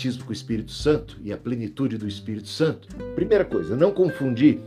batismo com o Espírito Santo e a plenitude do Espírito Santo. Primeira coisa, não confundir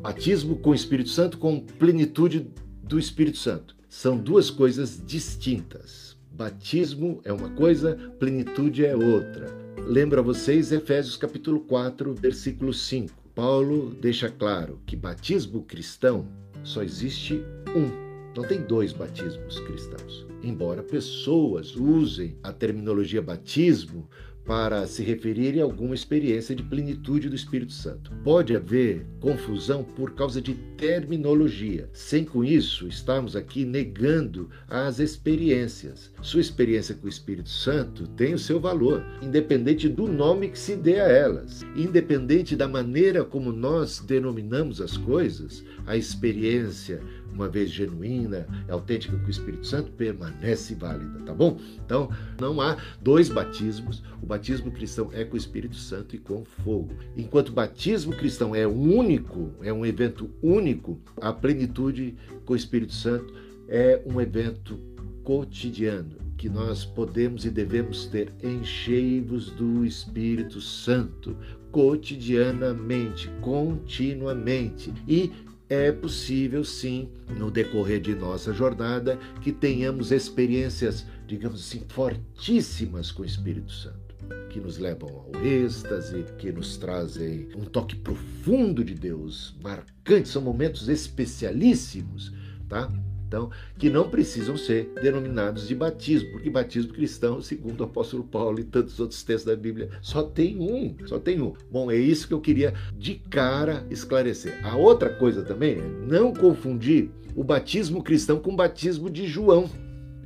batismo com o Espírito Santo com plenitude do Espírito Santo. São duas coisas distintas. Batismo é uma coisa, plenitude é outra. Lembra vocês Efésios capítulo 4, versículo 5. Paulo deixa claro que batismo cristão só existe um não tem dois batismos cristãos. Embora pessoas usem a terminologia batismo para se referir a alguma experiência de plenitude do Espírito Santo. Pode haver confusão por causa de terminologia. Sem com isso estarmos aqui negando as experiências. Sua experiência com o Espírito Santo tem o seu valor, independente do nome que se dê a elas, independente da maneira como nós denominamos as coisas, a experiência uma vez genuína, autêntica com o Espírito Santo, permanece válida, tá bom? Então, não há dois batismos. O batismo cristão é com o Espírito Santo e com fogo. Enquanto o batismo cristão é único, é um evento único, a plenitude com o Espírito Santo é um evento cotidiano que nós podemos e devemos ter enchei-vos do Espírito Santo cotidianamente, continuamente e é possível sim, no decorrer de nossa jornada, que tenhamos experiências, digamos assim, fortíssimas com o Espírito Santo, que nos levam ao êxtase, que nos trazem um toque profundo de Deus, marcante, são momentos especialíssimos, tá? Então, que não precisam ser denominados de batismo, porque batismo cristão, segundo o apóstolo Paulo e tantos outros textos da Bíblia, só tem um, só tem um. Bom, é isso que eu queria de cara esclarecer. A outra coisa também é não confundir o batismo cristão com o batismo de João.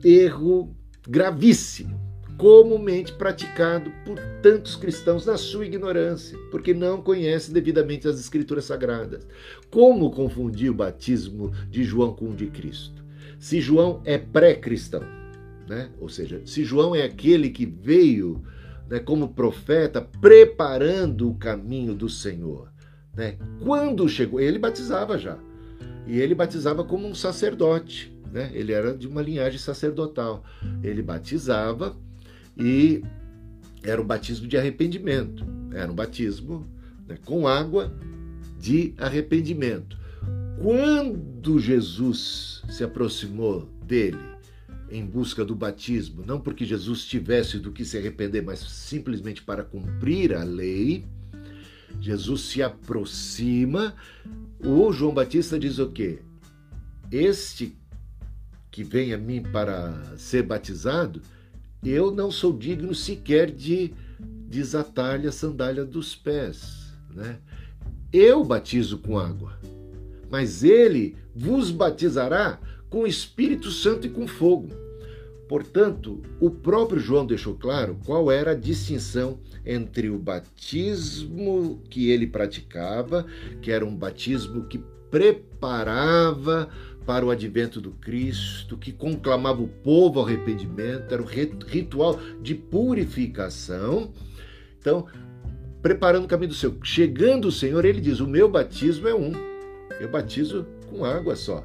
Erro gravíssimo comumente praticado por tantos cristãos na sua ignorância, porque não conhecem devidamente as Escrituras Sagradas. Como confundir o batismo de João com o de Cristo? Se João é pré-cristão, né? ou seja, se João é aquele que veio né, como profeta preparando o caminho do Senhor. Né? Quando chegou, ele batizava já, e ele batizava como um sacerdote. Né? Ele era de uma linhagem sacerdotal. Ele batizava e era um batismo de arrependimento. Era um batismo né, com água de arrependimento. Quando Jesus se aproximou dele em busca do batismo, não porque Jesus tivesse do que se arrepender, mas simplesmente para cumprir a lei, Jesus se aproxima. O João Batista diz o quê? Este que vem a mim para ser batizado, eu não sou digno sequer de desatar-lhe a sandália dos pés. Né? Eu batizo com água, mas ele vos batizará com o Espírito Santo e com fogo. Portanto, o próprio João deixou claro qual era a distinção entre o batismo que ele praticava, que era um batismo que preparava para o advento do Cristo, que conclamava o povo ao arrependimento, era o ritual de purificação. Então, preparando o caminho do Senhor. Chegando o Senhor, ele diz: O meu batismo é um. Eu batizo com água só.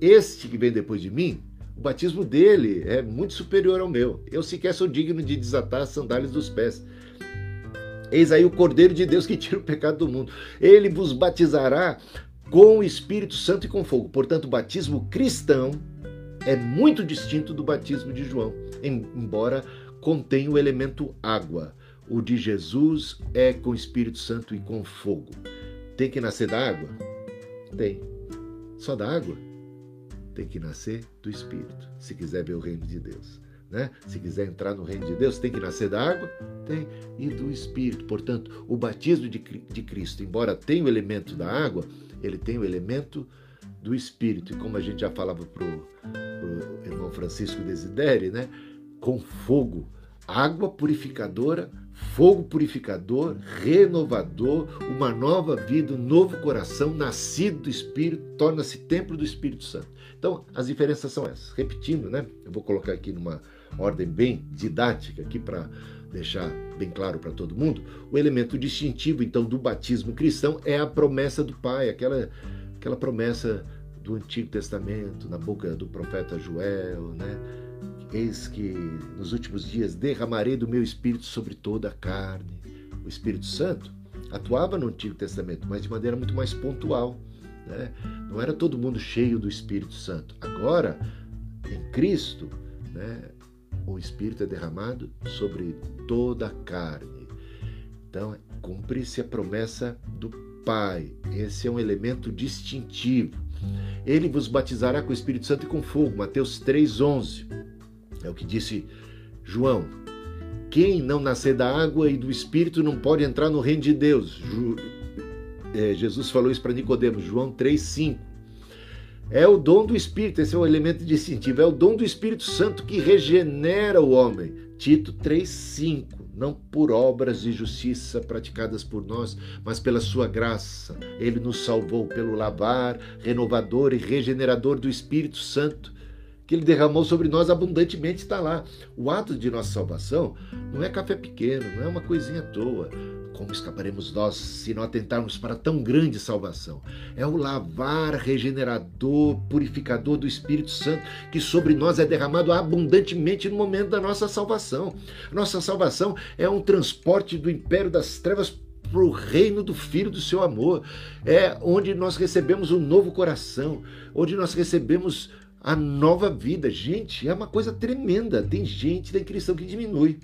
Este que vem depois de mim, o batismo dele é muito superior ao meu. Eu sequer sou digno de desatar as sandálias dos pés. Eis aí o Cordeiro de Deus que tira o pecado do mundo. Ele vos batizará com o Espírito Santo e com fogo. Portanto, o batismo cristão é muito distinto do batismo de João, embora contenha o elemento água. O de Jesus é com o Espírito Santo e com fogo. Tem que nascer da água? Tem. Só da água? Tem que nascer do Espírito, se quiser ver o reino de Deus. Né? Se quiser entrar no reino de Deus, tem que nascer da água? Tem. E do Espírito. Portanto, o batismo de, de Cristo, embora tenha o elemento da água, ele tem o elemento do Espírito. E como a gente já falava para o irmão Francisco Desideri, né? com fogo, água purificadora, fogo purificador, renovador, uma nova vida, um novo coração, nascido do Espírito, torna-se templo do Espírito Santo. Então, as diferenças são essas. Repetindo, né? Eu vou colocar aqui numa ordem bem didática aqui para deixar bem claro para todo mundo, o elemento distintivo então do batismo cristão é a promessa do Pai, aquela aquela promessa do Antigo Testamento na boca do profeta Joel, né? Eis que nos últimos dias derramarei do meu espírito sobre toda a carne. O Espírito Santo atuava no Antigo Testamento, mas de maneira muito mais pontual. Né? Não era todo mundo cheio do Espírito Santo. Agora, em Cristo, né, o Espírito é derramado sobre toda a carne. Então, cumpre-se a promessa do Pai. Esse é um elemento distintivo. Ele vos batizará com o Espírito Santo e com fogo. Mateus 3,11. É o que disse João. Quem não nascer da água e do Espírito não pode entrar no reino de Deus. Ju... É, Jesus falou isso para Nicodemos, João 3,5. É o dom do Espírito, esse é o elemento distintivo. É o dom do Espírito Santo que regenera o homem. Tito 3,5. Não por obras de justiça praticadas por nós, mas pela sua graça. Ele nos salvou pelo lavar, renovador e regenerador do Espírito Santo que ele derramou sobre nós abundantemente está lá. O ato de nossa salvação não é café pequeno, não é uma coisinha à toa. Como escaparemos nós se não atentarmos para tão grande salvação? É o lavar regenerador, purificador do Espírito Santo que sobre nós é derramado abundantemente no momento da nossa salvação. Nossa salvação é um transporte do império das trevas para o reino do Filho do seu amor. É onde nós recebemos um novo coração, onde nós recebemos a nova vida. Gente, é uma coisa tremenda. Tem gente, tem cristão que diminui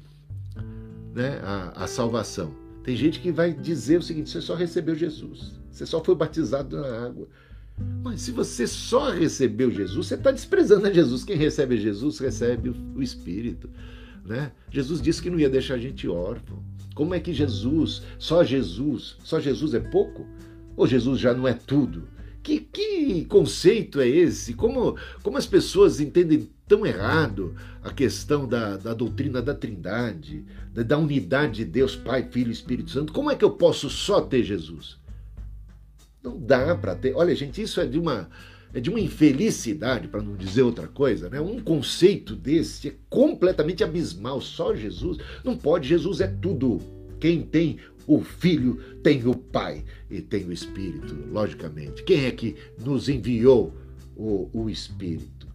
né, a, a salvação. Tem gente que vai dizer o seguinte: você só recebeu Jesus, você só foi batizado na água. Mas se você só recebeu Jesus, você está desprezando a Jesus. Quem recebe Jesus recebe o Espírito. Né? Jesus disse que não ia deixar a gente órfão. Como é que Jesus, só Jesus, só Jesus é pouco? Ou Jesus já não é tudo? Que, que conceito é esse? Como, como as pessoas entendem tão errado a questão da, da doutrina da Trindade, da, da unidade de Deus, Pai, Filho e Espírito Santo? Como é que eu posso só ter Jesus? Não dá para ter. Olha, gente, isso é de uma é de uma infelicidade, para não dizer outra coisa, né? Um conceito desse é completamente abismal. Só Jesus não pode. Jesus é tudo. Quem tem o Filho tem o Pai e tem o Espírito, logicamente. Quem é que nos enviou o, o Espírito?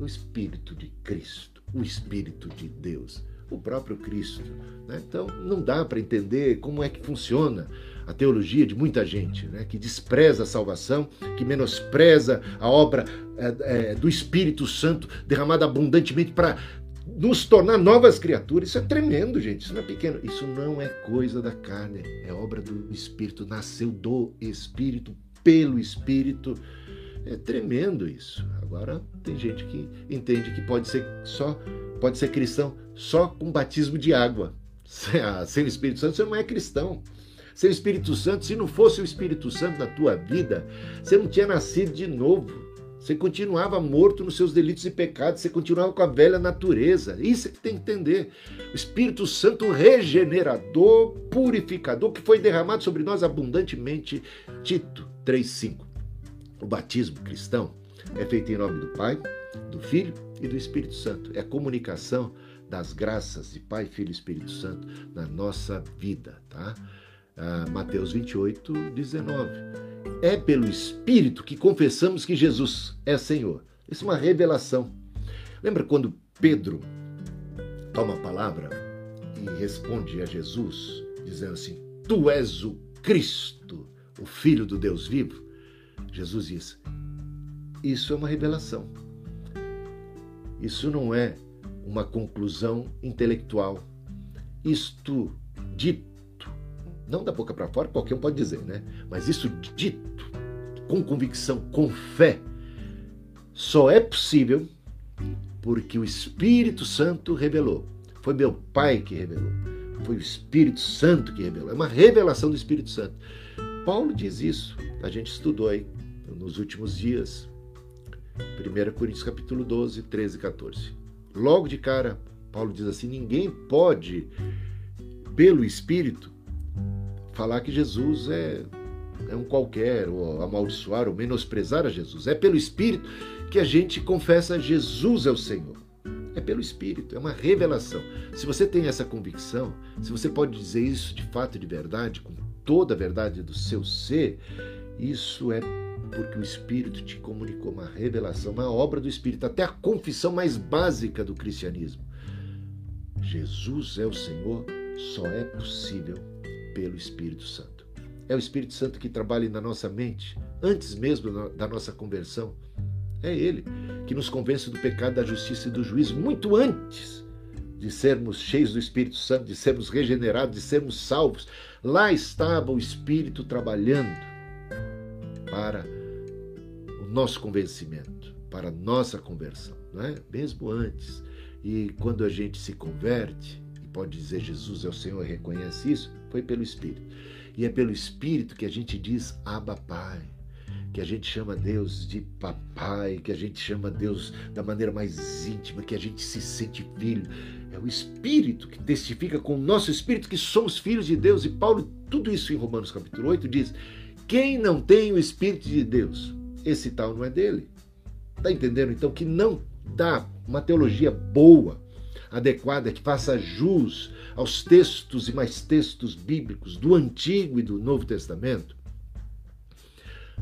O Espírito de Cristo, o Espírito de Deus, o próprio Cristo. Né? Então, não dá para entender como é que funciona a teologia de muita gente, né? que despreza a salvação, que menospreza a obra é, é, do Espírito Santo derramada abundantemente para nos tornar novas criaturas. Isso é tremendo, gente. Isso não é pequeno. Isso não é coisa da carne. É obra do Espírito. Nasceu do Espírito, pelo Espírito. É tremendo isso. Agora tem gente que entende que pode ser só, pode ser cristão só com batismo de água. Sem o Espírito Santo você não é cristão. Sem o Espírito Santo, se não fosse o Espírito Santo na tua vida, você não tinha nascido de novo. Você continuava morto nos seus delitos e pecados, você continuava com a velha natureza. Isso é que tem que entender. O Espírito Santo regenerador, purificador, que foi derramado sobre nós abundantemente. Tito 3,5. O batismo cristão é feito em nome do Pai, do Filho e do Espírito Santo. É a comunicação das graças de Pai, Filho e Espírito Santo na nossa vida, tá? Ah, Mateus 28, 19 é pelo Espírito que confessamos que Jesus é Senhor. Isso é uma revelação. Lembra quando Pedro toma a palavra e responde a Jesus, dizendo assim: Tu és o Cristo, o Filho do Deus vivo? Jesus diz: Isso é uma revelação. Isso não é uma conclusão intelectual. Isto dito não da boca para fora, qualquer um pode dizer, né? Mas isso dito com convicção, com fé, só é possível porque o Espírito Santo revelou. Foi meu Pai que revelou. Foi o Espírito Santo que revelou. É uma revelação do Espírito Santo. Paulo diz isso. A gente estudou aí nos últimos dias. 1 Coríntios capítulo 12, 13 e 14. Logo de cara, Paulo diz assim: ninguém pode, pelo Espírito, falar que Jesus é, é um qualquer, ou amaldiçoar, ou menosprezar a Jesus. É pelo Espírito que a gente confessa Jesus é o Senhor. É pelo Espírito, é uma revelação. Se você tem essa convicção, se você pode dizer isso de fato e de verdade, com toda a verdade do seu ser, isso é porque o Espírito te comunicou uma revelação, uma obra do Espírito, até a confissão mais básica do cristianismo. Jesus é o Senhor, só é possível pelo Espírito Santo. É o Espírito Santo que trabalha na nossa mente, antes mesmo da nossa conversão. É Ele que nos convence do pecado, da justiça e do juízo, muito antes de sermos cheios do Espírito Santo, de sermos regenerados, de sermos salvos. Lá estava o Espírito trabalhando para o nosso convencimento, para a nossa conversão, não é? Mesmo antes. E quando a gente se converte, e pode dizer Jesus é o Senhor e reconhece isso, foi pelo Espírito. E é pelo Espírito que a gente diz Abba Pai que a gente chama Deus de papai, que a gente chama Deus da maneira mais íntima, que a gente se sente filho. É o Espírito que testifica com o nosso Espírito que somos filhos de Deus. E Paulo, tudo isso em Romanos capítulo 8, diz: quem não tem o Espírito de Deus, esse tal não é dele. Está entendendo? Então, que não dá uma teologia boa, adequada, que faça jus aos textos e mais textos bíblicos do Antigo e do Novo Testamento,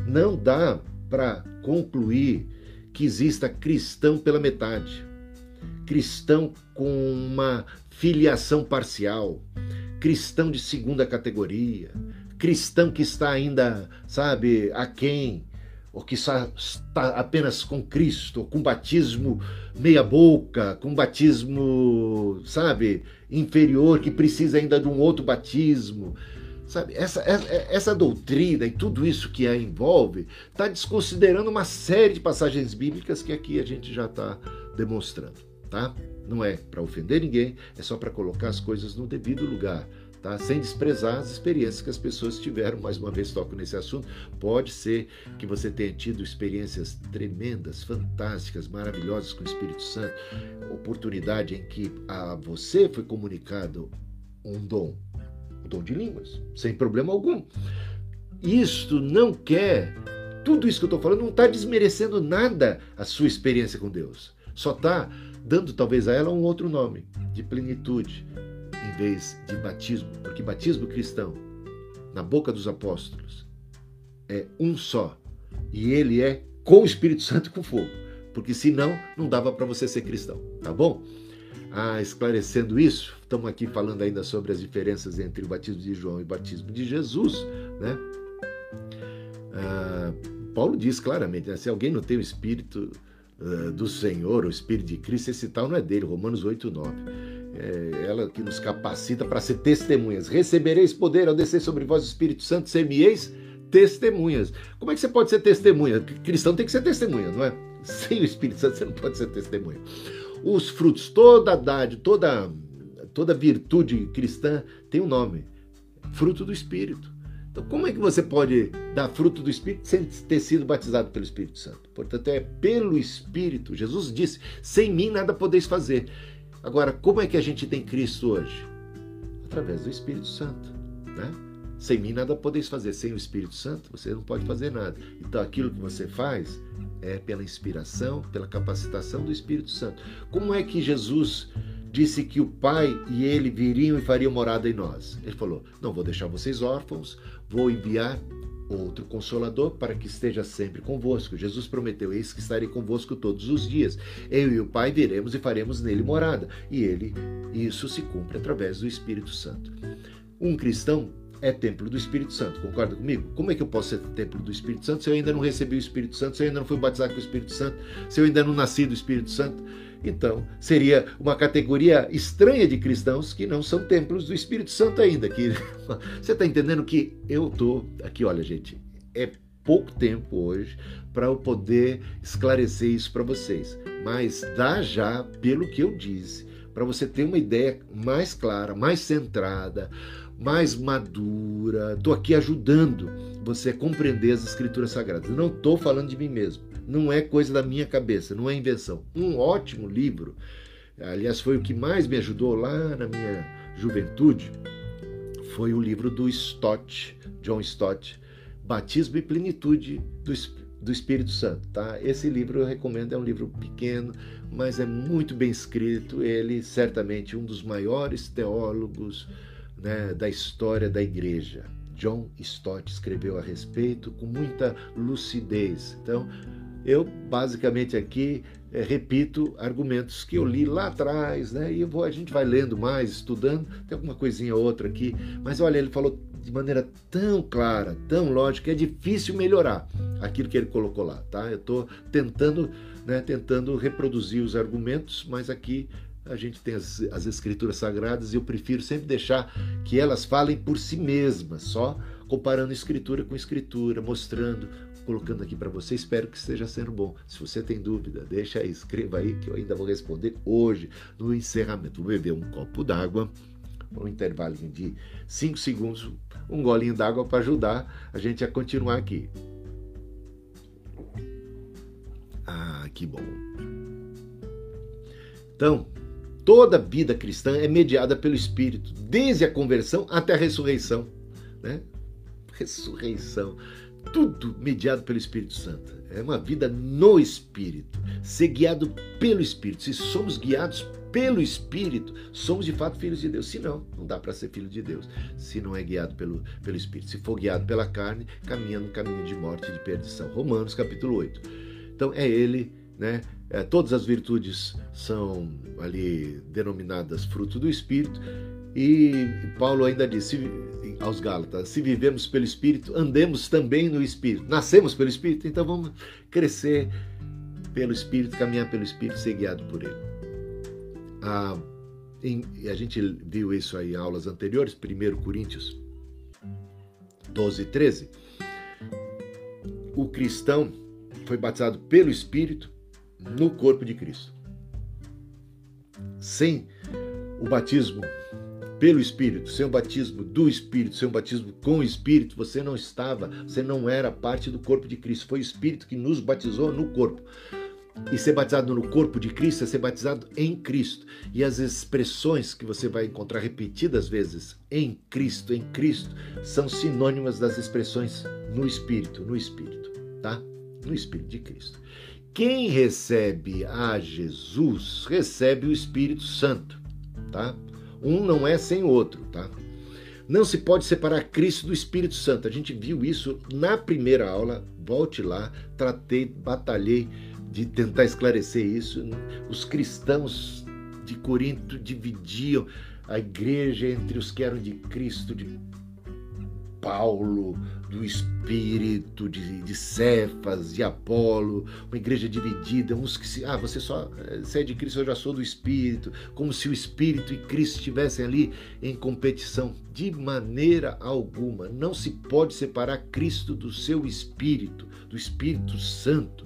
não dá para concluir que exista cristão pela metade, cristão com uma filiação parcial, cristão de segunda categoria, cristão que está ainda, sabe, aquém, ou que está apenas com Cristo, com batismo meia-boca, com batismo, sabe, inferior, que precisa ainda de um outro batismo. Sabe, essa, essa doutrina e tudo isso que a envolve está desconsiderando uma série de passagens bíblicas que aqui a gente já está demonstrando, tá? Não é para ofender ninguém, é só para colocar as coisas no devido lugar, tá? Sem desprezar as experiências que as pessoas tiveram. Mais uma vez toco nesse assunto. Pode ser que você tenha tido experiências tremendas, fantásticas, maravilhosas com o Espírito Santo, oportunidade em que a você foi comunicado um dom o dom de línguas, sem problema algum. Isto não quer, tudo isso que eu estou falando não está desmerecendo nada a sua experiência com Deus. Só está dando talvez a ela um outro nome, de plenitude, vez de batismo. Porque batismo cristão, na boca dos apóstolos, é um só. E ele é com o Espírito Santo e com fogo. Porque senão não dava para você ser cristão, tá bom? Ah, esclarecendo isso, estamos aqui falando ainda sobre as diferenças entre o batismo de João e o batismo de Jesus, né? Ah, Paulo diz claramente, né? se alguém não tem o Espírito uh, do Senhor, o Espírito de Cristo, esse tal não é dele, Romanos 8, 9. É ela que nos capacita para ser testemunhas. Recebereis poder ao descer sobre vós o Espírito Santo, semieis testemunhas. Como é que você pode ser testemunha? Cristão tem que ser testemunha, não é? Sem o Espírito Santo você não pode ser testemunha os frutos, toda dádiva, toda, toda virtude cristã tem um nome: fruto do Espírito. Então, como é que você pode dar fruto do Espírito sem ter sido batizado pelo Espírito Santo? Portanto, é pelo Espírito. Jesus disse: sem mim nada podeis fazer. Agora, como é que a gente tem Cristo hoje? Através do Espírito Santo, né? Sem mim nada podeis fazer. Sem o Espírito Santo, você não pode fazer nada. Então, aquilo que você faz é pela inspiração, pela capacitação do Espírito Santo. Como é que Jesus disse que o Pai e ele viriam e fariam morada em nós? Ele falou: Não vou deixar vocês órfãos, vou enviar outro consolador para que esteja sempre convosco. Jesus prometeu: Eis que estarei convosco todos os dias. Eu e o Pai viremos e faremos nele morada. E ele, isso se cumpre através do Espírito Santo. Um cristão é templo do Espírito Santo. Concorda comigo? Como é que eu posso ser templo do Espírito Santo se eu ainda não recebi o Espírito Santo, se eu ainda não fui batizado com o Espírito Santo, se eu ainda não nasci do Espírito Santo? Então, seria uma categoria estranha de cristãos que não são templos do Espírito Santo ainda. Que... Você está entendendo que eu estou aqui, olha, gente, é pouco tempo hoje para eu poder esclarecer isso para vocês, mas dá já pelo que eu disse, para você ter uma ideia mais clara, mais centrada, mais madura. Estou aqui ajudando você a compreender as escrituras sagradas. Não estou falando de mim mesmo. Não é coisa da minha cabeça, não é invenção. Um ótimo livro, aliás, foi o que mais me ajudou lá na minha juventude, foi o livro do Stott, John Stott, Batismo e Plenitude do, do Espírito Santo. Tá? Esse livro eu recomendo, é um livro pequeno, mas é muito bem escrito. Ele, certamente, um dos maiores teólogos né, da história da igreja. John Stott escreveu a respeito com muita lucidez. Então, eu basicamente aqui é, repito argumentos que eu li lá atrás, né? E vou, a gente vai lendo mais, estudando, tem alguma coisinha ou outra aqui. Mas olha, ele falou de maneira tão clara, tão lógica, é difícil melhorar aquilo que ele colocou lá, tá? Eu estou tentando, né, tentando reproduzir os argumentos, mas aqui a gente tem as, as escrituras sagradas e eu prefiro sempre deixar que elas falem por si mesmas, só comparando escritura com escritura, mostrando, colocando aqui para você. Espero que esteja sendo bom. Se você tem dúvida, deixa aí, escreva aí que eu ainda vou responder hoje no encerramento. Vou beber um copo d'água, um intervalo de 5 segundos, um golinho d'água para ajudar a gente a continuar aqui. Ah, que bom. Então, toda vida cristã é mediada pelo Espírito, desde a conversão até a ressurreição. Né? Ressurreição. Tudo mediado pelo Espírito Santo. É uma vida no Espírito, ser guiado pelo Espírito. Se somos guiados pelo Espírito, somos de fato filhos de Deus. Se não, não dá para ser filho de Deus. Se não é guiado pelo, pelo Espírito. Se for guiado pela carne, caminha no caminho de morte e de perdição. Romanos capítulo 8. Então é ele né? É, todas as virtudes são ali denominadas fruto do Espírito. E Paulo ainda disse aos Gálatas: se vivemos pelo Espírito, andemos também no Espírito. Nascemos pelo Espírito, então vamos crescer pelo Espírito, caminhar pelo Espírito, ser guiado por Ele. Ah, em, a gente viu isso aí em aulas anteriores, 1 Coríntios 12, 13. O cristão foi batizado pelo Espírito no corpo de Cristo. Sem o batismo pelo Espírito, sem o batismo do Espírito, sem o batismo com o Espírito, você não estava, você não era parte do corpo de Cristo. Foi o Espírito que nos batizou no corpo. E ser batizado no corpo de Cristo é ser batizado em Cristo. E as expressões que você vai encontrar repetidas vezes em Cristo, em Cristo, são sinônimas das expressões no Espírito, no Espírito, tá? No Espírito de Cristo. Quem recebe a Jesus recebe o Espírito Santo, tá? Um não é sem o outro, tá? Não se pode separar Cristo do Espírito Santo. A gente viu isso na primeira aula. Volte lá, tratei, batalhei de tentar esclarecer isso. Os cristãos de Corinto dividiam a igreja entre os que eram de Cristo, de Paulo, do Espírito, de, de Cefas, de Apolo, uma igreja dividida, uns que se, ah, você só você é de Cristo, eu já sou do Espírito, como se o Espírito e Cristo estivessem ali em competição. De maneira alguma, não se pode separar Cristo do seu Espírito, do Espírito Santo.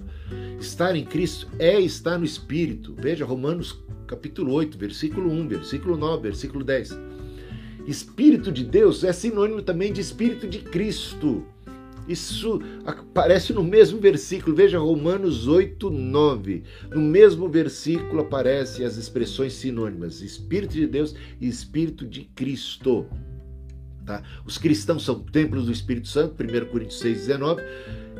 Estar em Cristo é estar no Espírito. Veja Romanos capítulo 8, versículo 1, versículo 9, versículo 10. Espírito de Deus é sinônimo também de Espírito de Cristo. Isso aparece no mesmo versículo, veja Romanos 8, 9. No mesmo versículo aparecem as expressões sinônimas: Espírito de Deus e Espírito de Cristo. Tá? Os cristãos são templos do Espírito Santo, 1 Coríntios 6, 19.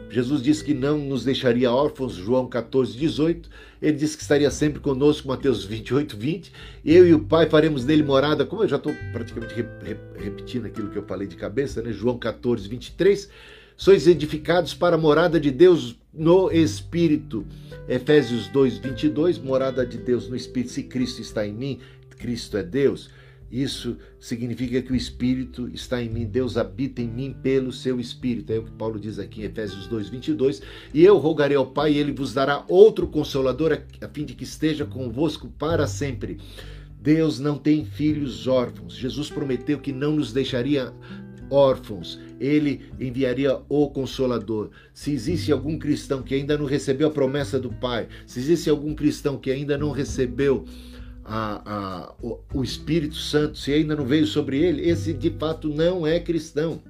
Jesus disse que não nos deixaria órfãos, João 14, 18. Ele disse que estaria sempre conosco, Mateus 28, 20. Eu e o Pai faremos nele morada, como eu já estou praticamente repetindo aquilo que eu falei de cabeça, né? João 14, 23. Sois edificados para a morada de Deus no Espírito. Efésios 2, 22. Morada de Deus no Espírito. Se Cristo está em mim, Cristo é Deus. Isso significa que o Espírito está em mim, Deus habita em mim pelo seu Espírito. É o que Paulo diz aqui em Efésios 2, 22. E eu rogarei ao Pai, e ele vos dará outro consolador, a fim de que esteja convosco para sempre. Deus não tem filhos órfãos. Jesus prometeu que não nos deixaria órfãos, ele enviaria o Consolador. Se existe algum cristão que ainda não recebeu a promessa do Pai, se existe algum cristão que ainda não recebeu a, a, o, o Espírito Santo, se ainda não veio sobre ele, esse de fato não é cristão.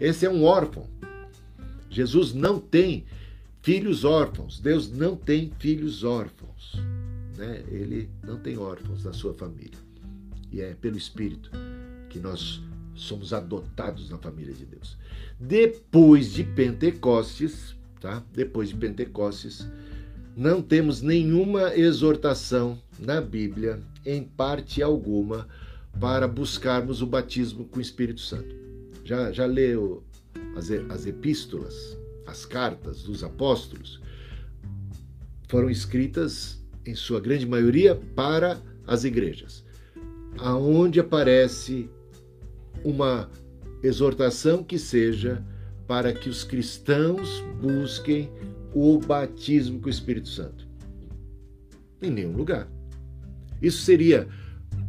Esse é um órfão. Jesus não tem filhos órfãos. Deus não tem filhos órfãos. Né? Ele não tem órfãos na sua família. E é pelo Espírito que nós somos adotados na família de Deus. Depois de Pentecostes, tá? Depois de Pentecostes, não temos nenhuma exortação na Bíblia, em parte alguma, para buscarmos o batismo com o Espírito Santo. Já, já leu as, as epístolas, as cartas dos apóstolos? Foram escritas, em sua grande maioria, para as igrejas, aonde aparece uma exortação que seja para que os cristãos busquem o batismo com o Espírito Santo? Em nenhum lugar. Isso seria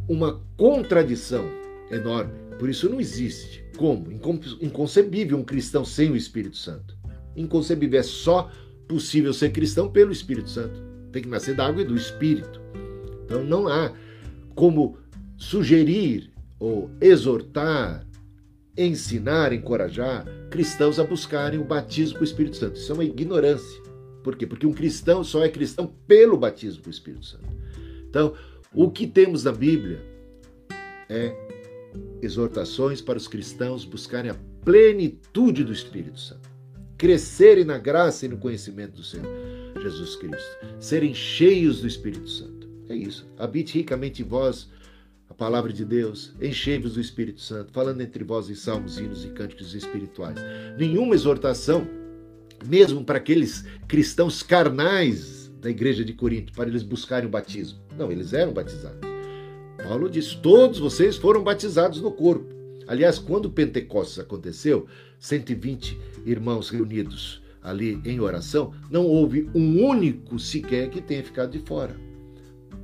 uma contradição enorme. Por isso não existe. Como? Inconcebível um cristão sem o Espírito Santo. Inconcebível. É só possível ser cristão pelo Espírito Santo. Tem que nascer da água e do Espírito. Então não há como sugerir ou exortar, ensinar, encorajar cristãos a buscarem o batismo com o Espírito Santo. Isso é uma ignorância. Por quê? Porque um cristão só é cristão pelo batismo com o Espírito Santo. Então, o que temos na Bíblia é exortações para os cristãos buscarem a plenitude do Espírito Santo, crescerem na graça e no conhecimento do Senhor Jesus Cristo, serem cheios do Espírito Santo. É isso. Habite ricamente em vós a palavra de Deus, enchei-vos do Espírito Santo, falando entre vós em salmos, hinos e cânticos espirituais. Nenhuma exortação, mesmo para aqueles cristãos carnais da igreja de Corinto, para eles buscarem o batismo. Não, eles eram batizados. Paulo diz: todos vocês foram batizados no corpo. Aliás, quando Pentecostes aconteceu, 120 irmãos reunidos ali em oração, não houve um único sequer que tenha ficado de fora.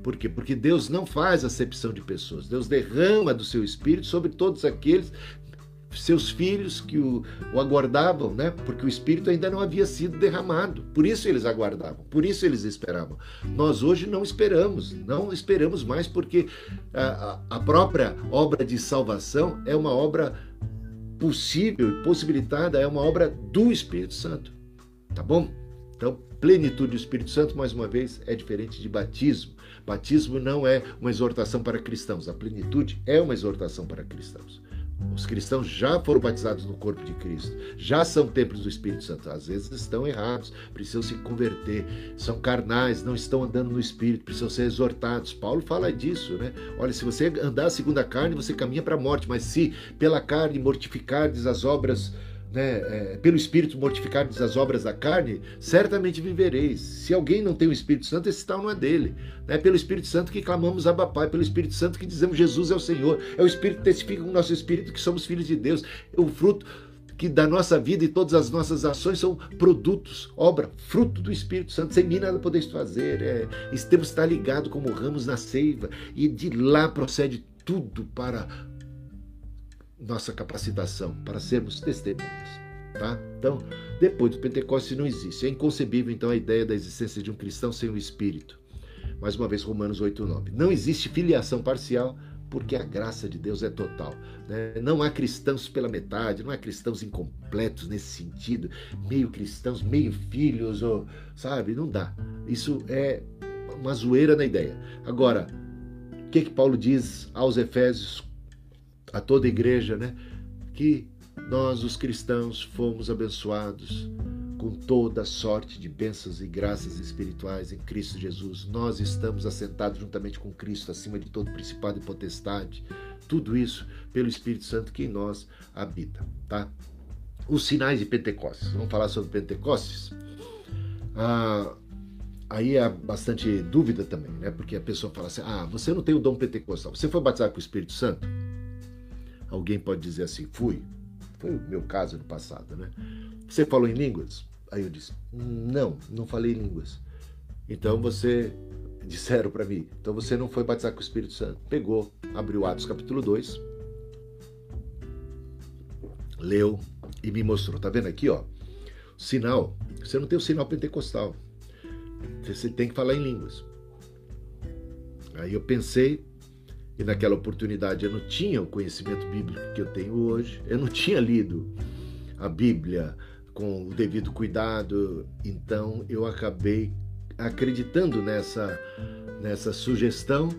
Por quê? Porque Deus não faz acepção de pessoas. Deus derrama do seu espírito sobre todos aqueles seus filhos que o, o, aguardavam, né? Porque o Espírito ainda não havia sido derramado. Por isso eles aguardavam, por isso eles esperavam. Nós hoje não esperamos, não esperamos mais, porque a, a própria obra de salvação é uma obra possível possibilitada, é uma obra do Espírito Santo. Tá bom? Então, plenitude do Espírito Santo, mais uma vez, é diferente de batismo. Batismo não é uma exortação para cristãos, a plenitude é uma exortação para cristãos. Os cristãos já foram batizados no corpo de Cristo, já são templos do Espírito Santo. Às vezes estão errados, precisam se converter, são carnais, não estão andando no Espírito, precisam ser exortados. Paulo fala disso, né? Olha, se você andar segundo a carne, você caminha para a morte, mas se pela carne mortificardes as obras né, é, pelo Espírito mortificardes as obras da carne, certamente vivereis. Se alguém não tem o Espírito Santo, esse tal não é dele. É pelo Espírito Santo que clamamos a Pai, pelo Espírito Santo que dizemos Jesus é o Senhor. É o Espírito que testifica com o nosso Espírito que somos filhos de Deus. O fruto que da nossa vida e todas as nossas ações são produtos, obra, fruto do Espírito Santo. Sem mim nada podeis fazer. É, temos que estar ligado como ramos na seiva e de lá procede tudo para nossa capacitação para sermos testemunhas. Tá? Então, depois do Pentecostes não existe. É inconcebível, então, a ideia da existência de um cristão sem o Espírito. Mais uma vez, Romanos 8, 9. Não existe filiação parcial porque a graça de Deus é total. Né? Não há cristãos pela metade, não há cristãos incompletos nesse sentido, meio cristãos, meio filhos, ou, sabe? Não dá. Isso é uma zoeira na ideia. Agora, o que, que Paulo diz aos Efésios a toda a igreja, né? Que nós, os cristãos, fomos abençoados com toda sorte de bênçãos e graças espirituais em Cristo Jesus. Nós estamos assentados juntamente com Cristo acima de todo principado e potestade. Tudo isso pelo Espírito Santo que em nós habita, tá? Os sinais de Pentecostes. Vamos falar sobre Pentecostes? Ah, aí há bastante dúvida também, né? Porque a pessoa fala assim: ah, você não tem o dom pentecostal. Você foi batizado com o Espírito Santo? Alguém pode dizer assim, fui. Foi o meu caso no passado, né? Você falou em línguas? Aí eu disse, não, não falei línguas. Então você, disseram para mim, então você não foi batizar com o Espírito Santo. Pegou, abriu Atos capítulo 2, leu e me mostrou. Tá vendo aqui, ó? Sinal. Você não tem o sinal pentecostal. Você tem que falar em línguas. Aí eu pensei, e naquela oportunidade eu não tinha o conhecimento bíblico que eu tenho hoje, eu não tinha lido a Bíblia com o devido cuidado, então eu acabei acreditando nessa, nessa sugestão.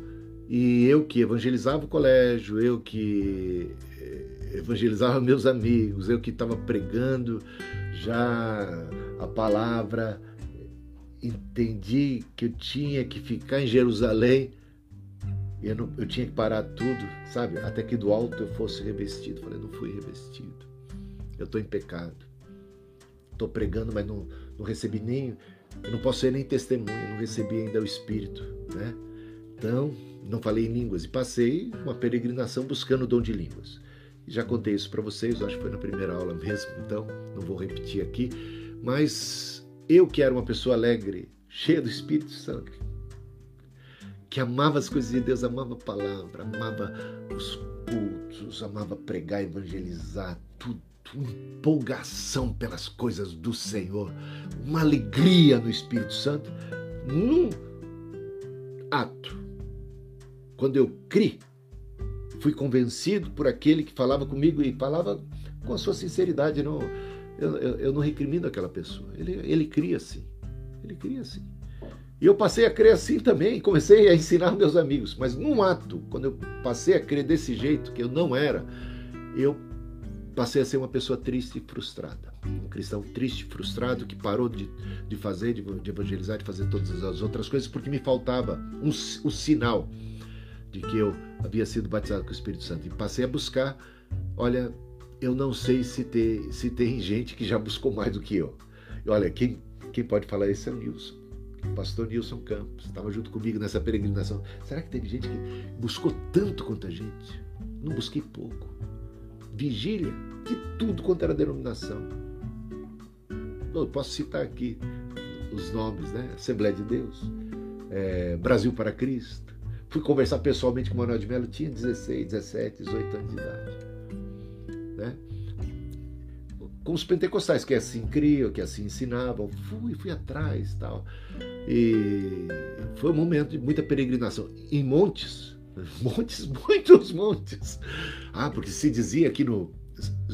E eu que evangelizava o colégio, eu que eh, evangelizava meus amigos, eu que estava pregando já a palavra, entendi que eu tinha que ficar em Jerusalém eu, não, eu tinha que parar tudo, sabe? Até que do alto eu fosse revestido. Falei, não fui revestido. Eu estou em pecado. Estou pregando, mas não, não recebi nem. Eu não posso ser nem testemunha, não recebi ainda o Espírito, né? Então, não falei em línguas e passei uma peregrinação buscando o dom de línguas. Já contei isso para vocês, acho que foi na primeira aula mesmo, então não vou repetir aqui. Mas eu que era uma pessoa alegre, cheia do Espírito Santo, que amava as coisas de Deus, amava a palavra, amava os cultos, amava pregar, evangelizar, tudo, empolgação pelas coisas do Senhor, uma alegria no Espírito Santo, num ato. Quando eu criei, fui convencido por aquele que falava comigo e falava com a sua sinceridade. Não, eu, eu, eu não recrimino aquela pessoa. Ele, ele cria assim. Ele cria assim. E eu passei a crer assim também, comecei a ensinar meus amigos. Mas num ato, quando eu passei a crer desse jeito, que eu não era, eu passei a ser uma pessoa triste e frustrada. Um cristão triste, frustrado, que parou de, de fazer, de, de evangelizar, de fazer todas as outras coisas, porque me faltava um, o sinal de que eu havia sido batizado com o Espírito Santo. E passei a buscar, olha, eu não sei se, ter, se tem gente que já buscou mais do que eu. E olha, quem, quem pode falar isso é o Nilson pastor Nilson Campos, estava junto comigo nessa peregrinação. Será que teve gente que buscou tanto quanto a gente? Não busquei pouco. Vigília de tudo quanto era denominação. Eu posso citar aqui os nomes, né? Assembleia de Deus, é, Brasil para Cristo. Fui conversar pessoalmente com o Manuel de Mello, tinha 16, 17, 18 anos de idade. Né? Com os pentecostais, que assim criam, que assim ensinavam. Fui, fui atrás tal. E foi um momento de muita peregrinação. Em montes, montes, muitos montes. Ah, porque se dizia aqui no.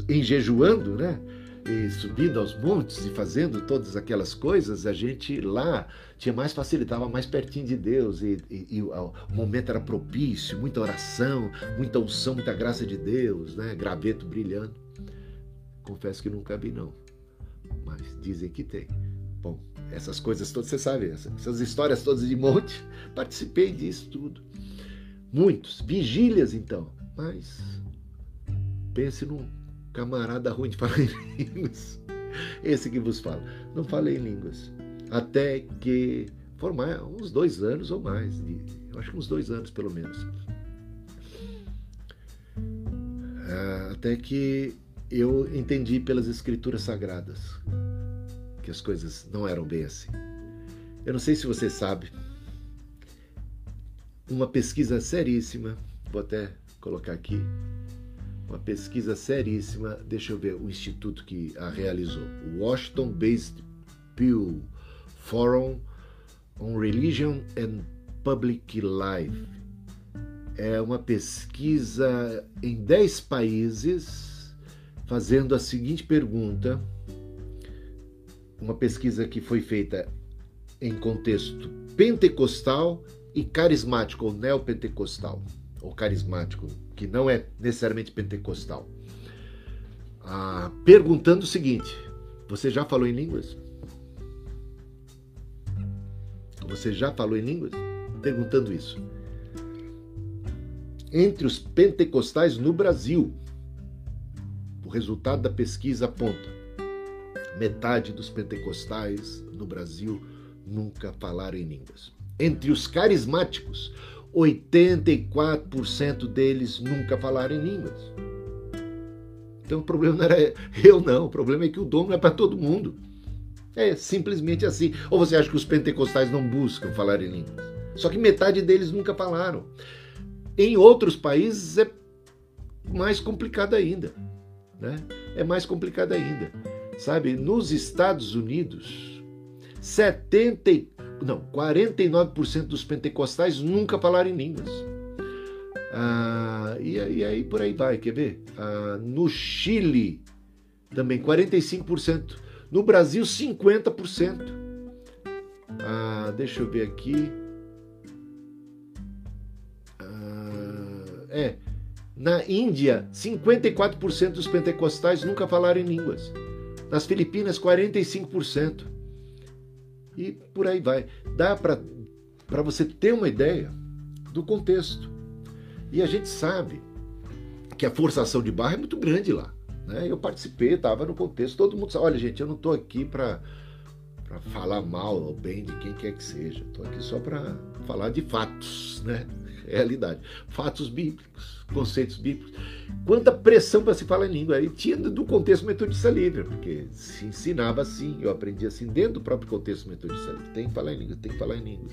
em jejuando, né? E subindo aos montes e fazendo todas aquelas coisas, a gente lá tinha mais facilidade, estava mais pertinho de Deus e, e, e, o momento era propício, muita oração, muita unção, muita graça de Deus, né? Graveto brilhando. Confesso que nunca vi, não. Mas dizem que tem. Bom, essas coisas todas, você sabe, essas histórias todas de monte, participei disso tudo. Muitos. Vigílias, então. Mas pense num camarada ruim de falar em línguas. Esse que vos fala. Não falei em línguas. Até que formar uns dois anos ou mais. Eu acho que uns dois anos, pelo menos. Ah, até que eu entendi pelas escrituras sagradas que as coisas não eram bem assim. Eu não sei se você sabe, uma pesquisa seríssima, vou até colocar aqui, uma pesquisa seríssima, deixa eu ver o instituto que a realizou, Washington Based Pew Forum on Religion and Public Life. É uma pesquisa em 10 países fazendo a seguinte pergunta, uma pesquisa que foi feita em contexto pentecostal e carismático ou neopentecostal, ou carismático, que não é necessariamente pentecostal. Ah, perguntando o seguinte: você já falou em línguas? Você já falou em línguas? Perguntando isso. Entre os pentecostais no Brasil, o resultado da pesquisa aponta: metade dos pentecostais no Brasil nunca falaram em línguas. Entre os carismáticos, 84% deles nunca falaram em línguas. Então o problema não era eu, não. O problema é que o dom não é para todo mundo. É simplesmente assim. Ou você acha que os pentecostais não buscam falar em línguas? Só que metade deles nunca falaram. Em outros países é mais complicado ainda né? é mais complicado ainda. Sabe, nos Estados Unidos, 70, não, 49% dos pentecostais nunca falaram em línguas. Ah, e, e, aí por aí vai, quer ver? Ah, no Chile, também 45%. No Brasil, 50%. Ah, deixa eu ver aqui. Ah, é, na Índia, 54% dos pentecostais nunca falaram em línguas. Nas Filipinas, 45%. E por aí vai. Dá para você ter uma ideia do contexto. E a gente sabe que a forçação de barra é muito grande lá. Né? Eu participei, estava no contexto, todo mundo sabe, olha gente, eu não estou aqui para para falar mal ou bem de quem quer que seja. Estou aqui só para falar de fatos, né? Realidade. Fatos bíblicos, conceitos bíblicos. Quanta pressão para se falar em língua. E tinha do contexto metodista livre, porque se ensinava assim, eu aprendi assim dentro do próprio contexto metodista livre. Tem que falar em língua, tem que falar em língua.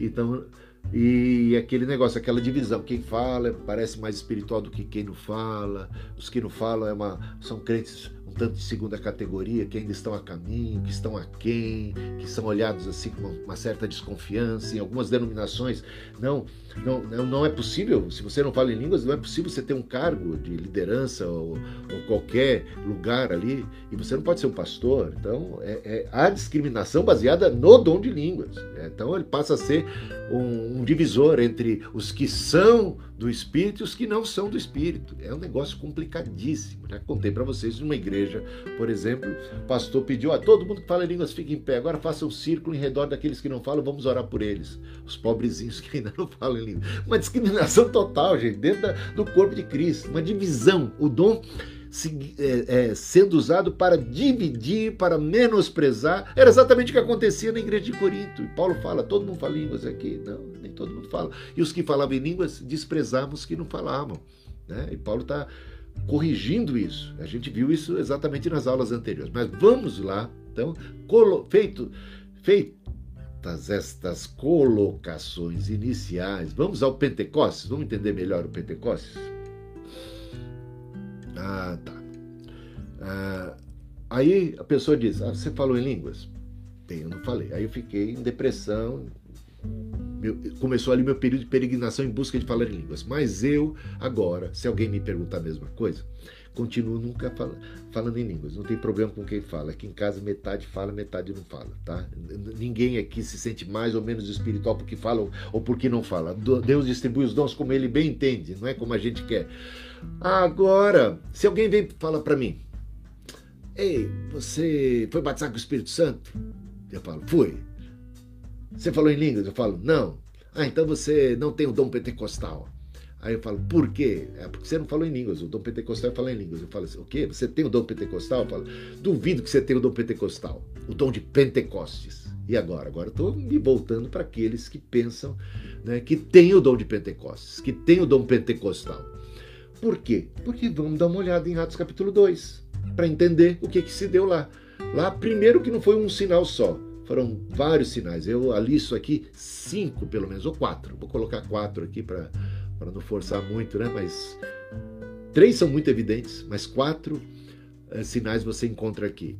Então, e aquele negócio, aquela divisão, quem fala parece mais espiritual do que quem não fala, os que não falam é uma, são crentes tanto de segunda categoria, que ainda estão a caminho, que estão aquém, que são olhados assim com uma certa desconfiança. Em algumas denominações, não, não, não é possível, se você não fala em línguas, não é possível você ter um cargo de liderança ou, ou qualquer lugar ali, e você não pode ser um pastor. Então, é, é a discriminação baseada no dom de línguas. Então, ele passa a ser um, um divisor entre os que são do Espírito e os que não são do Espírito. É um negócio complicadíssimo. Já contei para vocês numa igreja, por exemplo, o pastor pediu a todo mundo que fala línguas fique em pé. Agora faça um círculo em redor daqueles que não falam, vamos orar por eles. Os pobrezinhos que ainda não falam língua. Uma discriminação total, gente, dentro do corpo de Cristo. Uma divisão. O dom é, é, sendo usado para dividir, para menosprezar. Era exatamente o que acontecia na igreja de Corinto. E Paulo fala: todo mundo fala línguas aqui? Não, todo mundo fala. E os que falavam em línguas desprezavam os que não falavam. Né? E Paulo está corrigindo isso. A gente viu isso exatamente nas aulas anteriores. Mas vamos lá, então, feito, feitas estas colocações iniciais, vamos ao Pentecostes, vamos entender melhor o Pentecostes? Ah, tá. Ah, aí a pessoa diz: ah, Você falou em línguas? Tem, eu não falei. Aí eu fiquei em depressão. Meu, começou ali meu período de peregrinação em busca de falar em línguas. Mas eu, agora, se alguém me perguntar a mesma coisa, continuo nunca fala, falando em línguas. Não tem problema com quem fala. Aqui em casa metade fala, metade não fala, tá? Ninguém aqui se sente mais ou menos espiritual porque fala ou porque não fala. Deus distribui os dons como ele bem entende, não é como a gente quer. Agora, se alguém vem fala para mim, Ei, você foi batizado com o Espírito Santo? Eu falo, fui. Você falou em línguas? Eu falo, não. Ah, então você não tem o dom pentecostal. Aí eu falo, por quê? É porque você não falou em línguas. O dom pentecostal é falar em línguas. Eu falo assim, o quê? Você tem o dom pentecostal? Eu falo, duvido que você tenha o dom pentecostal. O dom de Pentecostes. E agora? Agora estou me voltando para aqueles que pensam né, que tem o dom de Pentecostes, que tem o dom pentecostal. Por quê? Porque vamos dar uma olhada em Atos capítulo 2, para entender o que, que se deu lá. Lá, primeiro que não foi um sinal só, foram vários sinais. Eu alisto aqui cinco, pelo menos, ou quatro. Vou colocar quatro aqui para não forçar muito, né? Mas três são muito evidentes, mas quatro é, sinais você encontra aqui.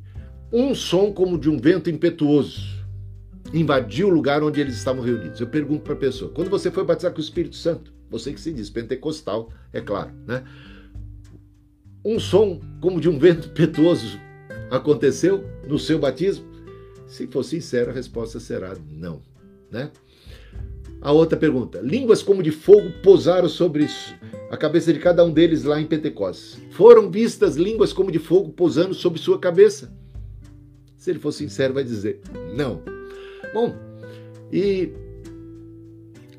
Um som como de um vento impetuoso invadiu o lugar onde eles estavam reunidos. Eu pergunto para a pessoa: quando você foi batizar com o Espírito Santo, você que se diz pentecostal, é claro, né? Um som como de um vento impetuoso aconteceu no seu batismo? Se for sincero, a resposta será não, né? A outra pergunta: línguas como de fogo pousaram sobre a cabeça de cada um deles lá em Pentecostes. Foram vistas línguas como de fogo pousando sobre sua cabeça? Se ele for sincero, vai dizer não. Bom, e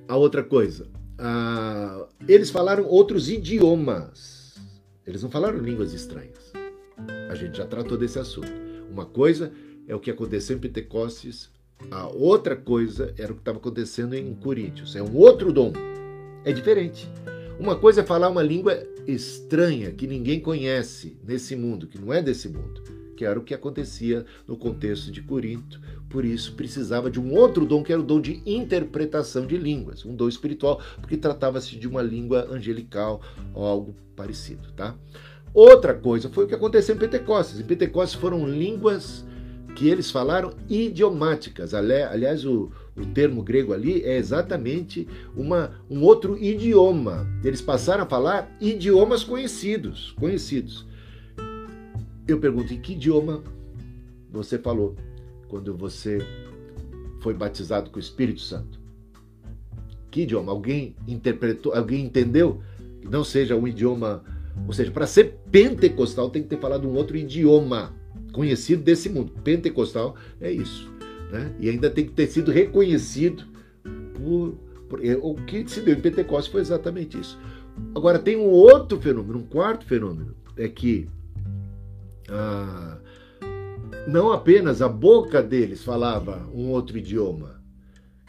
a outra coisa: ah, eles falaram outros idiomas. Eles não falaram línguas estranhas. A gente já tratou desse assunto. Uma coisa é o que aconteceu em Pentecostes, a outra coisa era o que estava acontecendo em Coríntios. É um outro dom. É diferente. Uma coisa é falar uma língua estranha que ninguém conhece nesse mundo, que não é desse mundo, que era o que acontecia no contexto de Corinto, por isso precisava de um outro dom, que era o dom de interpretação de línguas, um dom espiritual, porque tratava-se de uma língua angelical ou algo parecido, tá? Outra coisa foi o que aconteceu em Pentecostes. Em Pentecostes foram línguas que eles falaram idiomáticas. Aliás, o, o termo grego ali é exatamente uma, um outro idioma. Eles passaram a falar idiomas conhecidos, conhecidos. Eu pergunto, em que idioma você falou? quando você foi batizado com o Espírito Santo? Que idioma? Alguém interpretou, alguém entendeu? Que não seja um idioma, ou seja, para ser pentecostal tem que ter falado um outro idioma conhecido desse mundo. Pentecostal é isso, né? E ainda tem que ter sido reconhecido por O que se deu em Pentecostes foi exatamente isso. Agora, tem um outro fenômeno, um quarto fenômeno, é que ah, não apenas a boca deles falava um outro idioma,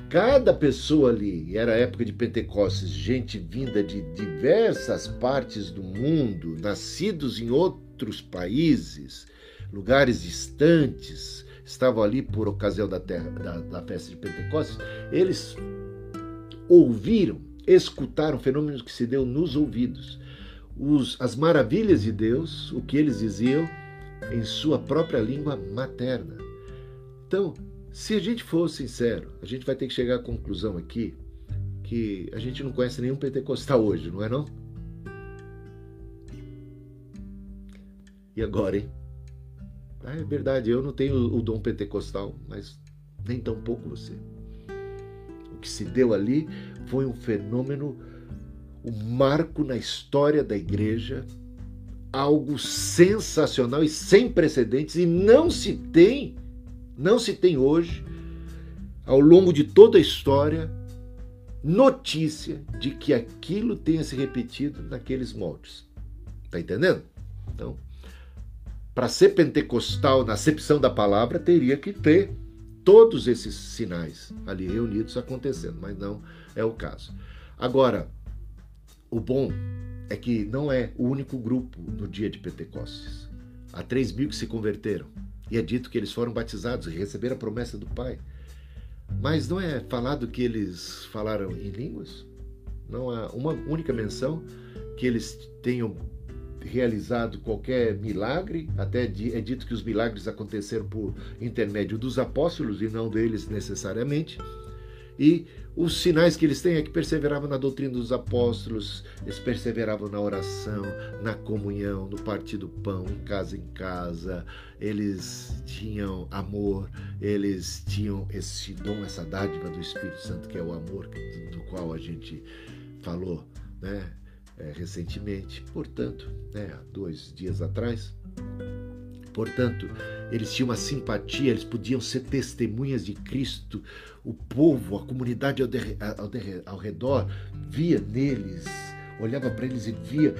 cada pessoa ali, era a época de Pentecostes, gente vinda de diversas partes do mundo, nascidos em outros países, lugares distantes, estavam ali por ocasião da, terra, da, da festa de Pentecostes, eles ouviram, escutaram fenômenos que se deu nos ouvidos. Os, as maravilhas de Deus, o que eles diziam em sua própria língua materna. Então, se a gente for sincero, a gente vai ter que chegar à conclusão aqui que a gente não conhece nenhum pentecostal hoje, não é não? E agora, hein? É verdade, eu não tenho o dom pentecostal, mas nem tão pouco você. O que se deu ali foi um fenômeno, um marco na história da igreja, algo sensacional e sem precedentes, e não se tem, não se tem hoje, ao longo de toda a história, notícia de que aquilo tenha se repetido naqueles moldes. Tá entendendo? Então, para ser pentecostal na acepção da palavra, teria que ter todos esses sinais ali reunidos acontecendo, mas não é o caso. Agora, o bom é que não é o único grupo no dia de Pentecostes. Há três mil que se converteram e é dito que eles foram batizados e receberam a promessa do Pai. Mas não é falado que eles falaram em línguas? Não há uma única menção que eles tenham realizado qualquer milagre, até é dito que os milagres aconteceram por intermédio dos apóstolos e não deles necessariamente. E os sinais que eles têm é que perseveravam na doutrina dos apóstolos, eles perseveravam na oração, na comunhão, no partir do pão, em casa em casa, eles tinham amor, eles tinham esse dom, essa dádiva do Espírito Santo, que é o amor do qual a gente falou, né? É, recentemente, portanto, né, há dois dias atrás. Portanto, eles tinham uma simpatia, eles podiam ser testemunhas de Cristo. O povo, a comunidade ao, de, ao, de, ao redor, via neles, olhava para eles e via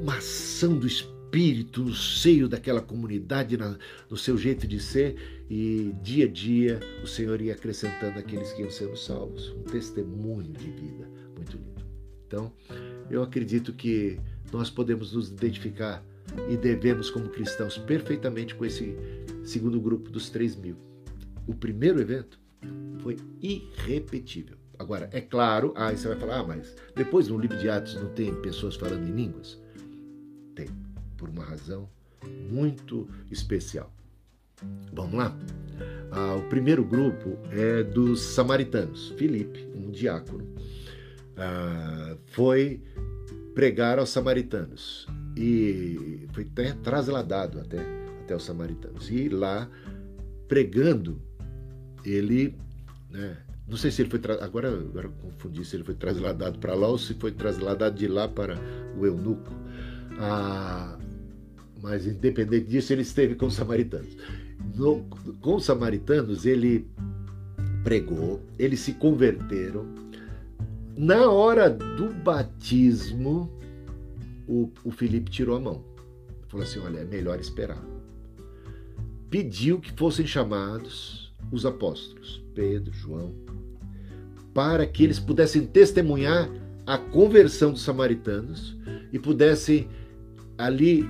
uma ação do Espírito no seio daquela comunidade, na, no seu jeito de ser, e dia a dia o Senhor ia acrescentando aqueles que iam sendo salvos. Um testemunho de vida muito lindo. Então, eu acredito que nós podemos nos identificar e devemos, como cristãos, perfeitamente com esse segundo grupo dos 3 mil. O primeiro evento foi irrepetível. Agora, é claro, aí você vai falar, ah, mas depois no livro de Atos não tem pessoas falando em línguas? Tem, por uma razão muito especial. Vamos lá? Ah, o primeiro grupo é dos samaritanos. Filipe, um diácono, ah, foi pregar aos samaritanos e foi até trasladado até, até os samaritanos. E lá, pregando, ele, né, não sei se ele foi, agora, agora confundi se ele foi trasladado para lá ou se foi trasladado de lá para o eunuco. Ah, mas independente disso, ele esteve com os samaritanos. No, com os samaritanos, ele pregou, eles se converteram, na hora do batismo, o, o Felipe tirou a mão. Falou assim: olha, é melhor esperar. Pediu que fossem chamados os apóstolos, Pedro, João, para que eles pudessem testemunhar a conversão dos samaritanos e pudessem ali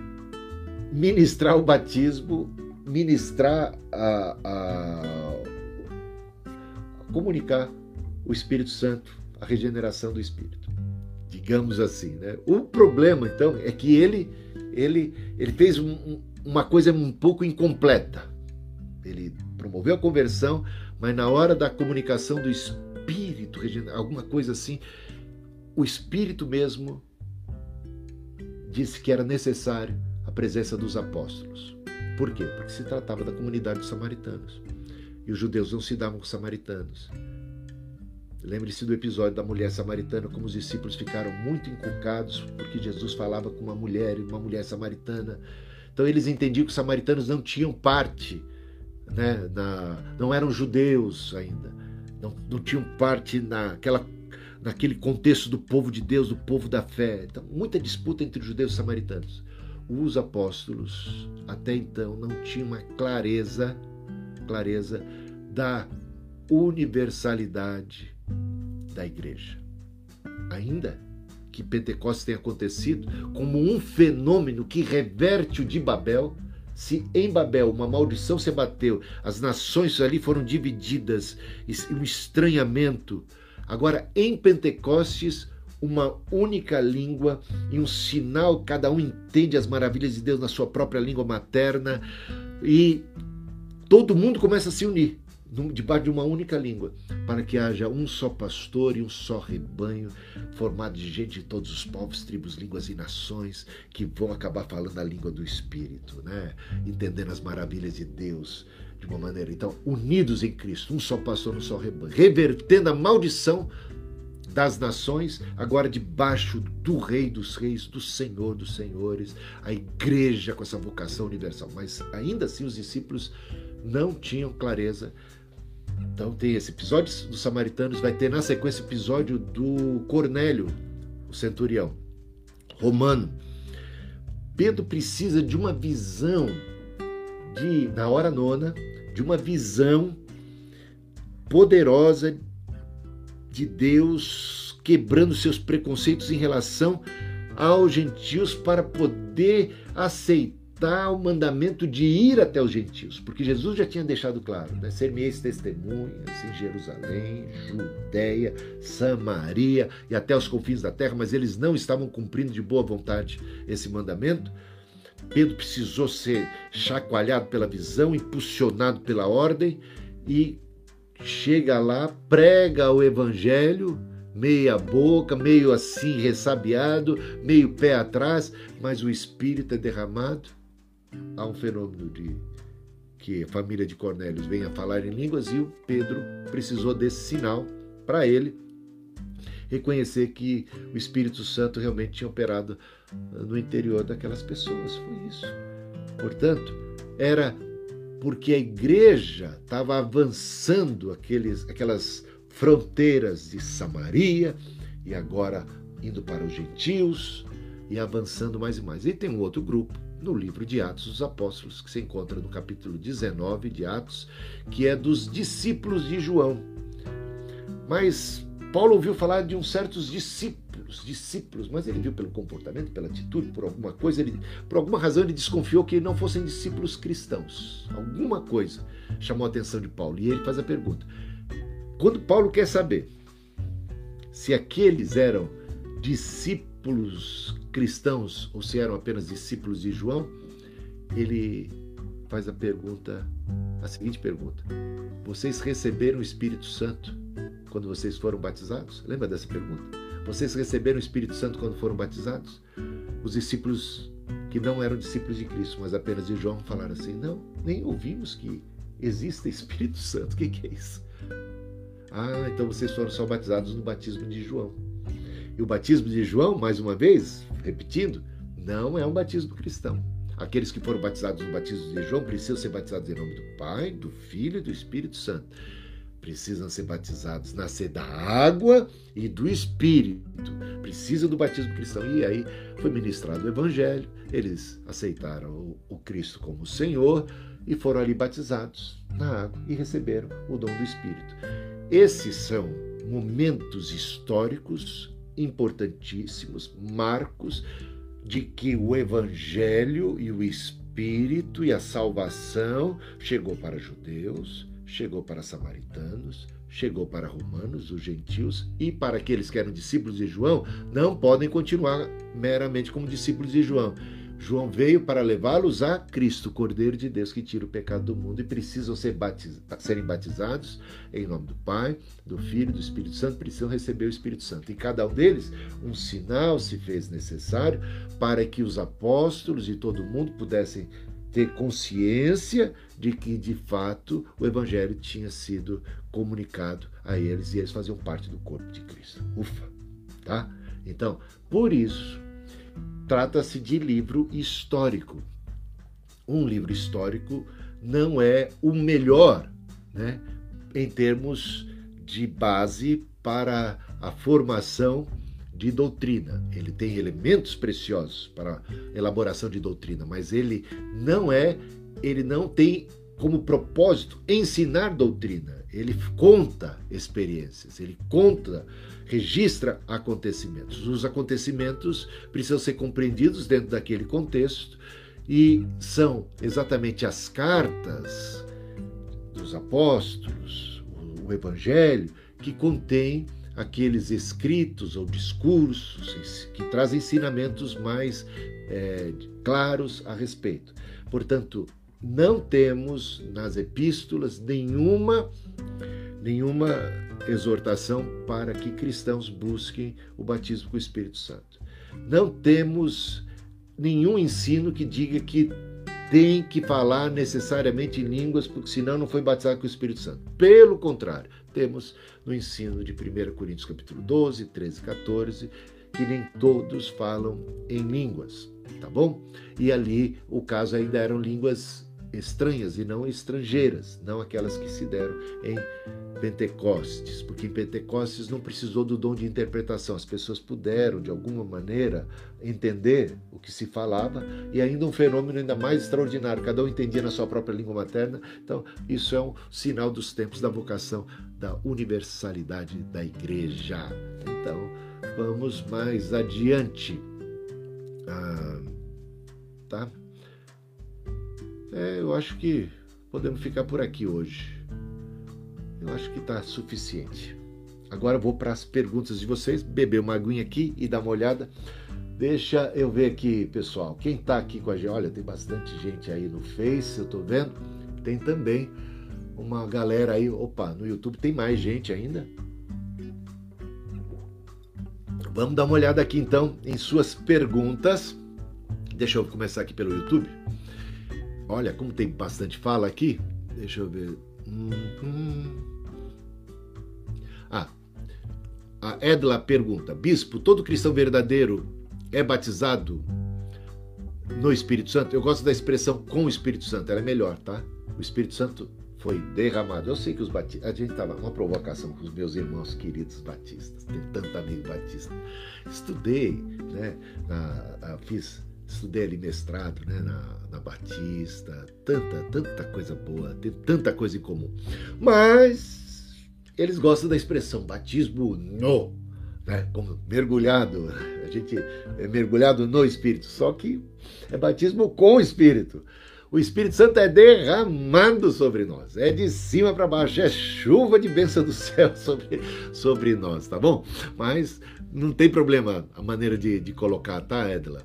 ministrar o batismo, ministrar a, a, comunicar o Espírito Santo a regeneração do espírito, digamos assim. Né? O problema, então, é que ele, ele, ele fez um, uma coisa um pouco incompleta. Ele promoveu a conversão, mas na hora da comunicação do espírito, alguma coisa assim, o espírito mesmo disse que era necessário a presença dos apóstolos. Por quê? Porque se tratava da comunidade dos samaritanos. E os judeus não se davam com os samaritanos. Lembre-se do episódio da mulher samaritana, como os discípulos ficaram muito inculcados porque Jesus falava com uma mulher e uma mulher samaritana. Então eles entendiam que os samaritanos não tinham parte, né, na, não eram judeus ainda, não, não tinham parte naquela naquele contexto do povo de Deus, do povo da fé. Então, muita disputa entre judeus e os samaritanos. Os apóstolos até então não tinham uma clareza, clareza da universalidade da igreja. Ainda que Pentecostes tenha acontecido como um fenômeno que reverte o de Babel, se em Babel uma maldição se abateu, as nações ali foram divididas, um estranhamento. Agora, em Pentecostes, uma única língua e um sinal, cada um entende as maravilhas de Deus na sua própria língua materna e todo mundo começa a se unir debaixo de uma única língua, para que haja um só pastor e um só rebanho, formado de gente de todos os povos, tribos, línguas e nações, que vão acabar falando a língua do Espírito, né? entendendo as maravilhas de Deus de uma maneira. Então, unidos em Cristo, um só pastor, um só rebanho, revertendo a maldição das nações, agora debaixo do Rei dos Reis, do Senhor dos Senhores, a igreja com essa vocação universal. Mas ainda assim, os discípulos não tinham clareza então tem esse episódio dos samaritanos, vai ter na sequência episódio do Cornélio, o centurião romano. Pedro precisa de uma visão de na hora nona, de uma visão poderosa de Deus quebrando seus preconceitos em relação aos gentios para poder aceitar está o mandamento de ir até os gentios, porque Jesus já tinha deixado claro, né? ser-me-eis testemunhas em Jerusalém, Judéia, Samaria e até os confins da terra, mas eles não estavam cumprindo de boa vontade esse mandamento. Pedro precisou ser chacoalhado pela visão, impulsionado pela ordem e chega lá, prega o evangelho, meia boca, meio assim ressabiado, meio pé atrás, mas o espírito é derramado há um fenômeno de que a família de Cornélios venha falar em línguas e o Pedro precisou desse sinal para ele reconhecer que o Espírito Santo realmente tinha operado no interior daquelas pessoas. Foi isso. Portanto, era porque a igreja estava avançando aqueles, aquelas fronteiras de Samaria e agora indo para os gentios e avançando mais e mais. E tem um outro grupo no livro de Atos dos Apóstolos, que se encontra no capítulo 19 de Atos, que é dos discípulos de João. Mas Paulo ouviu falar de uns certos discípulos, discípulos, mas ele viu pelo comportamento, pela atitude, por alguma coisa, ele, por alguma razão ele desconfiou que não fossem discípulos cristãos. Alguma coisa chamou a atenção de Paulo e ele faz a pergunta: quando Paulo quer saber se aqueles eram discípulos cristãos ou se eram apenas discípulos de João, ele faz a pergunta, a seguinte pergunta: Vocês receberam o Espírito Santo quando vocês foram batizados? Lembra dessa pergunta? Vocês receberam o Espírito Santo quando foram batizados? Os discípulos que não eram discípulos de Cristo, mas apenas de João, falaram assim: Não, nem ouvimos que existe Espírito Santo. O que, que é isso? Ah, então vocês foram só batizados no batismo de João. E o batismo de João, mais uma vez, repetindo, não é um batismo cristão. Aqueles que foram batizados no batismo de João precisam ser batizados em nome do Pai, do Filho e do Espírito Santo. Precisam ser batizados, nascer da água e do Espírito. Precisam do batismo cristão. E aí foi ministrado o Evangelho, eles aceitaram o Cristo como Senhor e foram ali batizados na água e receberam o dom do Espírito. Esses são momentos históricos importantíssimos, marcos de que o Evangelho e o Espírito e a salvação chegou para judeus, chegou para samaritanos, chegou para romanos, os gentios, e para aqueles que eram discípulos de João, não podem continuar meramente como discípulos de João. João veio para levá-los a Cristo, Cordeiro de Deus que tira o pecado do mundo, e precisam ser batiz... serem batizados em nome do Pai, do Filho e do Espírito Santo, precisam receber o Espírito Santo. E cada um deles, um sinal se fez necessário para que os apóstolos e todo mundo pudessem ter consciência de que, de fato, o Evangelho tinha sido comunicado a eles e eles faziam parte do corpo de Cristo. Ufa! Tá? Então, por isso, trata-se de livro histórico. Um livro histórico não é o melhor, né, em termos de base para a formação de doutrina. Ele tem elementos preciosos para elaboração de doutrina, mas ele não é, ele não tem como propósito ensinar doutrina. Ele conta experiências, ele conta, registra acontecimentos. Os acontecimentos precisam ser compreendidos dentro daquele contexto e são exatamente as cartas dos apóstolos, o evangelho, que contém aqueles escritos ou discursos que trazem ensinamentos mais é, claros a respeito. Portanto, não temos nas epístolas nenhuma nenhuma exortação para que cristãos busquem o batismo com o Espírito Santo. Não temos nenhum ensino que diga que tem que falar necessariamente em línguas, porque senão não foi batizado com o Espírito Santo. Pelo contrário, temos no ensino de 1 Coríntios capítulo 12, 13 e 14, que nem todos falam em línguas, tá bom? E ali o caso ainda eram línguas estranhas e não estrangeiras, não aquelas que se deram em Pentecostes, porque em Pentecostes não precisou do dom de interpretação, as pessoas puderam de alguma maneira entender o que se falava e ainda um fenômeno ainda mais extraordinário, cada um entendia na sua própria língua materna. Então, isso é um sinal dos tempos da vocação da universalidade da igreja. Então, vamos mais adiante. Ah, tá? É, eu acho que podemos ficar por aqui hoje. Eu acho que está suficiente. Agora eu vou para as perguntas de vocês, beber uma aguinha aqui e dar uma olhada. Deixa eu ver aqui, pessoal. Quem está aqui com a gente? Olha, tem bastante gente aí no Face, eu estou vendo. Tem também uma galera aí. Opa, no YouTube tem mais gente ainda. Vamos dar uma olhada aqui então em suas perguntas. Deixa eu começar aqui pelo YouTube. Olha, como tem bastante fala aqui. Deixa eu ver. Ah, a Edla pergunta: Bispo, todo cristão verdadeiro é batizado no Espírito Santo? Eu gosto da expressão com o Espírito Santo, ela é melhor, tá? O Espírito Santo foi derramado. Eu sei que os batistas. A gente estava uma provocação com os meus irmãos queridos batistas. Tem tanto amigo batista. Estudei, né? Na, fiz estudei ali mestrado né, na, na Batista, tanta, tanta coisa boa, tem tanta coisa em comum. Mas eles gostam da expressão batismo no, né, como mergulhado, a gente é mergulhado no Espírito, só que é batismo com o Espírito. O Espírito Santo é derramado sobre nós, é de cima para baixo, é chuva de bênção do céu sobre, sobre nós, tá bom? Mas não tem problema a maneira de, de colocar, tá, Edla?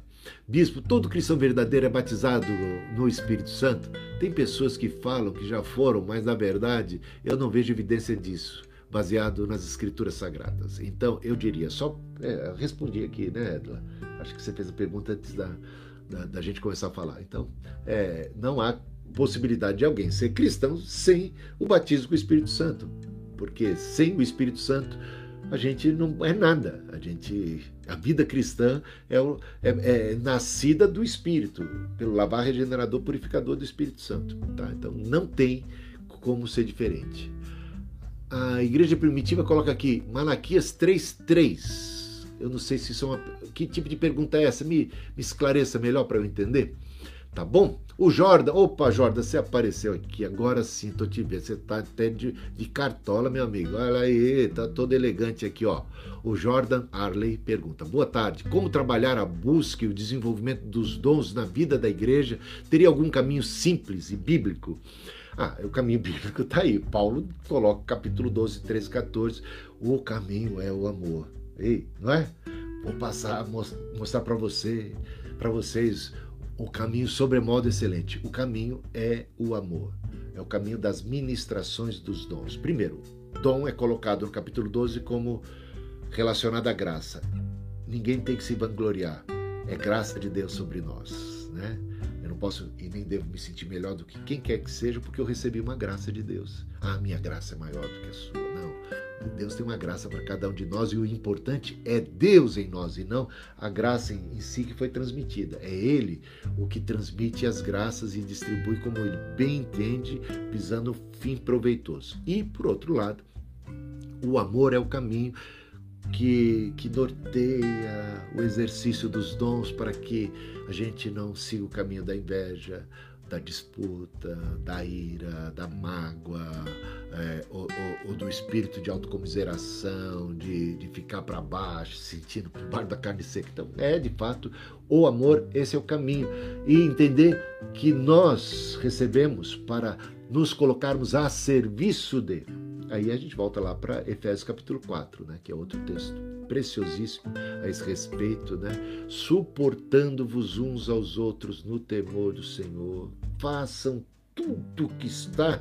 Bispo, todo cristão verdadeiro é batizado no Espírito Santo? Tem pessoas que falam que já foram, mas na verdade eu não vejo evidência disso, baseado nas Escrituras Sagradas. Então eu diria, só é, respondi aqui, né, Edla? Acho que você fez a pergunta antes da, da, da gente começar a falar. Então, é, não há possibilidade de alguém ser cristão sem o batismo com o Espírito Santo, porque sem o Espírito Santo a gente não é nada. A gente, a vida cristã é, é, é nascida do Espírito, pelo lavar regenerador purificador do Espírito Santo. Tá? Então não tem como ser diferente. A igreja primitiva coloca aqui Malaquias 3:3. Eu não sei se isso é uma. Que tipo de pergunta é essa? Me, me esclareça melhor para eu entender. Tá bom? O Jordan, opa, Jordan, você apareceu aqui, agora sim, tô te vendo. Você tá até de, de cartola, meu amigo. Olha aí, tá todo elegante aqui, ó. O Jordan Arley pergunta: Boa tarde, como trabalhar a busca e o desenvolvimento dos dons na vida da igreja? Teria algum caminho simples e bíblico? Ah, o caminho bíblico tá aí. Paulo coloca capítulo 12, 13, 14. O caminho é o amor. Ei, não é? Vou passar, mostrar para você, para vocês o caminho sobremodo excelente. O caminho é o amor. É o caminho das ministrações dos dons. Primeiro, dom é colocado no capítulo 12 como relacionado à graça. Ninguém tem que se vangloriar. É graça de Deus sobre nós, né? Eu não posso e nem devo me sentir melhor do que quem quer que seja, porque eu recebi uma graça de Deus. Ah, minha graça é maior do que a sua. Não. Deus tem uma graça para cada um de nós e o importante é Deus em nós e não a graça em, si que foi transmitida. É Ele o que transmite as graças e distribui como Ele bem entende, pisando o fim proveitoso. E, por outro lado, O amor é o caminho que, que norteia o exercício dos dons para que a gente não siga o caminho da inveja, da disputa, da ira, da mágoa, é, ou, ou, ou, do espírito de autocomiseração, de, de ficar para baixo, sentindo por baixo da carne seca. Então, é de fato o amor, esse é o caminho. E entender que nós recebemos para nos colocarmos a serviço dele. Aí a gente volta lá para Efésios capítulo 4, né, que é outro texto preciosíssimo a esse respeito, né? Suportando-vos uns aos outros no temor do Senhor. Façam tudo que está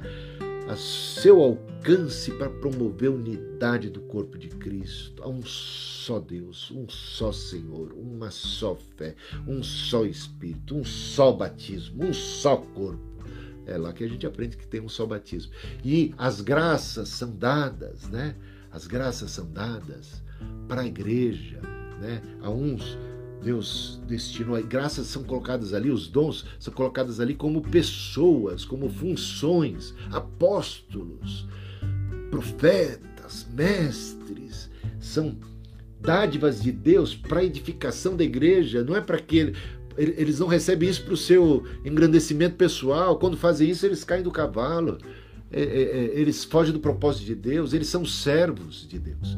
a seu alcance para promover a unidade do corpo de Cristo. Há um só Deus, um só Senhor, uma só fé, um só Espírito, um só batismo, um só corpo. É lá que a gente aprende que tem um só batismo. E as graças são dadas, né? As graças são dadas para a igreja, né? A uns Deus destinou, graças são colocadas ali, os dons são colocados ali como pessoas, como funções, apóstolos, profetas, mestres, são dádivas de Deus para edificação da igreja, não é para que eles não recebem isso para o seu engrandecimento pessoal. Quando fazem isso, eles caem do cavalo. É, é, é, eles fogem do propósito de Deus. Eles são servos de Deus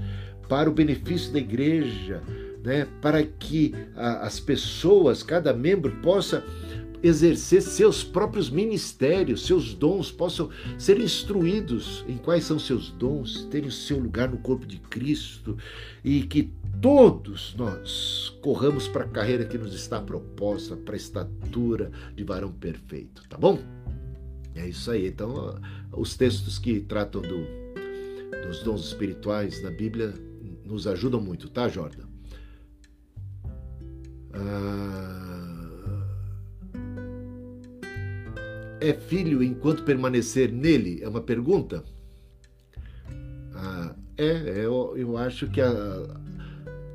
para o benefício da igreja, né? Para que a, as pessoas, cada membro possa exercer seus próprios ministérios, seus dons, possam ser instruídos em quais são seus dons, terem o seu lugar no corpo de Cristo e que todos nós corramos para a carreira que nos está proposta, para a estatura de varão perfeito, tá bom? É isso aí. Então, os textos que tratam do, dos dons espirituais na Bíblia nos ajudam muito, tá, Jordan? Ah, é filho enquanto permanecer nele? É uma pergunta? Ah, é, eu, eu acho que a,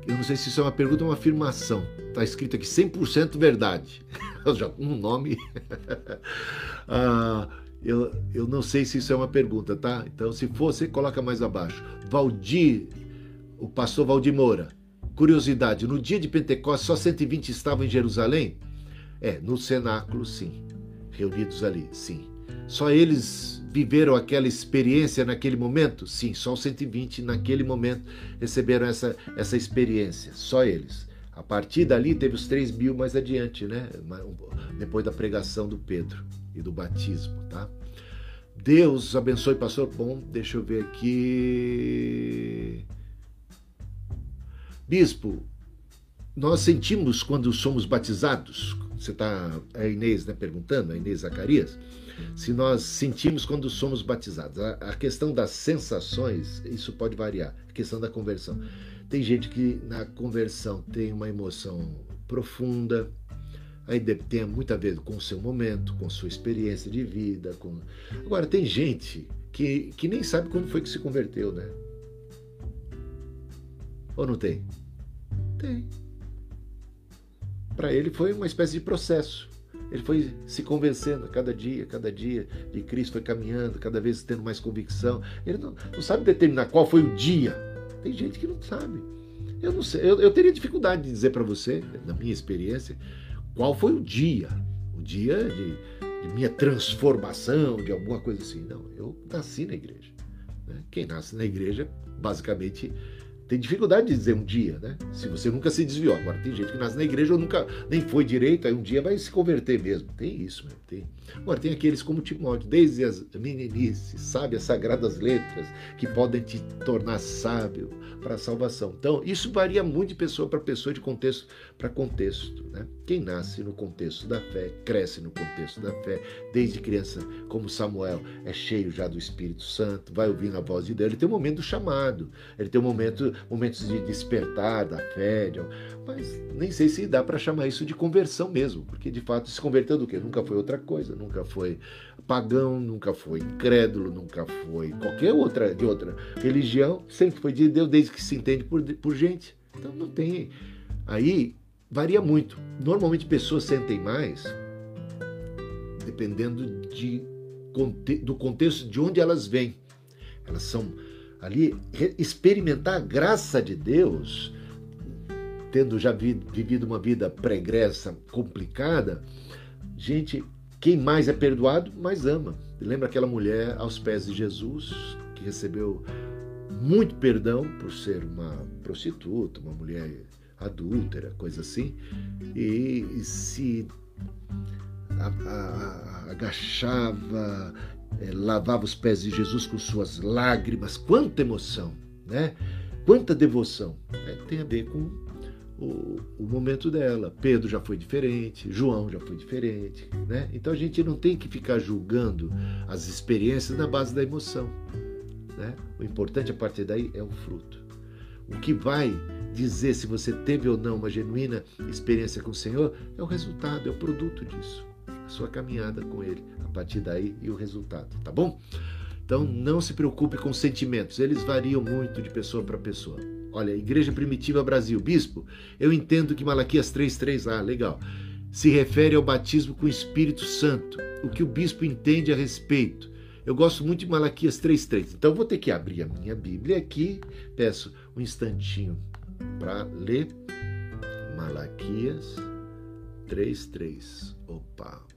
eu não sei se isso é uma pergunta ou uma afirmação. Está escrito aqui 100% verdade. Já um nome. ah, eu, eu não sei se isso é uma pergunta, tá? Então, se for, você coloca mais abaixo. Valdir, o pastor Valdir Moura. Curiosidade: no dia de Pentecostes, só 120 estavam em Jerusalém? É, no cenáculo, sim. Reunidos ali, sim. Só eles viveram aquela experiência naquele momento? Sim, só os 120 naquele momento receberam essa, essa experiência, só eles. A partir dali teve os 3 mil mais adiante, né? Depois da pregação do Pedro e do batismo, tá? Deus abençoe, pastor. Bom, deixa eu ver aqui. Bispo, nós sentimos quando somos batizados. Você está, a Inês né, perguntando, a Inês Zacarias se nós sentimos quando somos batizados. A, a, questão das sensações, isso pode variar. A questão da conversão. Tem gente que na conversão tem uma emoção profunda, aí tem muito a ver com o seu momento, com sua experiência de vida. Com... Agora, tem gente que, que nem sabe quando foi que se converteu, né? Ou não tem? Tem. Para ele foi uma espécie de processo. Ele foi se convencendo cada dia, cada dia de Cristo, foi caminhando, cada vez tendo mais convicção. Ele não, não sabe determinar qual foi o dia. Tem gente que não sabe. Eu não sei, eu, eu teria dificuldade de dizer para você, na minha experiência, qual foi o dia. O dia de, de, minha transformação, de alguma coisa assim. Não, eu nasci na igreja. Né? Quem nasce na igreja, basicamente, tem dificuldade de dizer um dia, né? Se você nunca se desviou. Agora, tem gente que nasce na igreja ou nunca nem foi direito, aí um dia vai se converter mesmo. Tem isso mesmo, tem. Agora, tem aqueles como Timóteo, desde as meninices, sabe, as sagradas letras, que podem te tornar sábio para a salvação. Então, isso varia muito de pessoa para pessoa, de contexto para contexto, né? Quem nasce no contexto da fé, cresce no contexto da fé, desde criança, como Samuel, é cheio já do Espírito Santo, vai ouvindo a voz de Deus, ele tem um momento do chamado, ele tem um momento momentos de despertar da fé, de... mas nem sei se dá para chamar isso de conversão mesmo, porque de fato se converteu do quê? Nunca foi outra coisa, nunca foi pagão, nunca foi incrédulo, nunca foi qualquer outra de outra religião, sempre foi de Deus desde que se entende por, por gente. Então não tem. Aí varia muito. Normalmente pessoas sentem mais dependendo de, do contexto de onde elas vêm. Elas são ali experimentar a graça de Deus, tendo já vivido uma vida pregressa complicada, gente, quem mais é perdoado, mais ama. Lembra aquela mulher aos pés de Jesus, que recebeu muito perdão por ser uma prostituta, uma mulher adúltera, coisa assim, e, e se a, a, agachava, é, lavava os pés de Jesus com suas lágrimas. Quanta emoção, né? Quanta devoção. É, tem a ver com o, o, momento dela. Pedro já foi diferente, João já foi diferente, né? Então a gente não tem que ficar julgando as experiências na base da emoção. Né? O importante a partir daí é o fruto. O que vai dizer se você teve ou não uma genuína experiência com o Senhor é o resultado, é o produto disso, sua caminhada com Ele, a partir daí e o resultado, tá bom? Então não se preocupe com sentimentos, eles variam muito de pessoa para pessoa. Olha, Igreja Primitiva Brasil, Bispo, eu entendo que Malaquias 3,3, ah, legal, se refere ao batismo com o Espírito Santo. O que o bispo entende a respeito? Eu gosto muito de Malaquias 3,3. Então vou ter que abrir a minha Bíblia aqui. Peço um instantinho para ler Malaquias 3:3. Opa.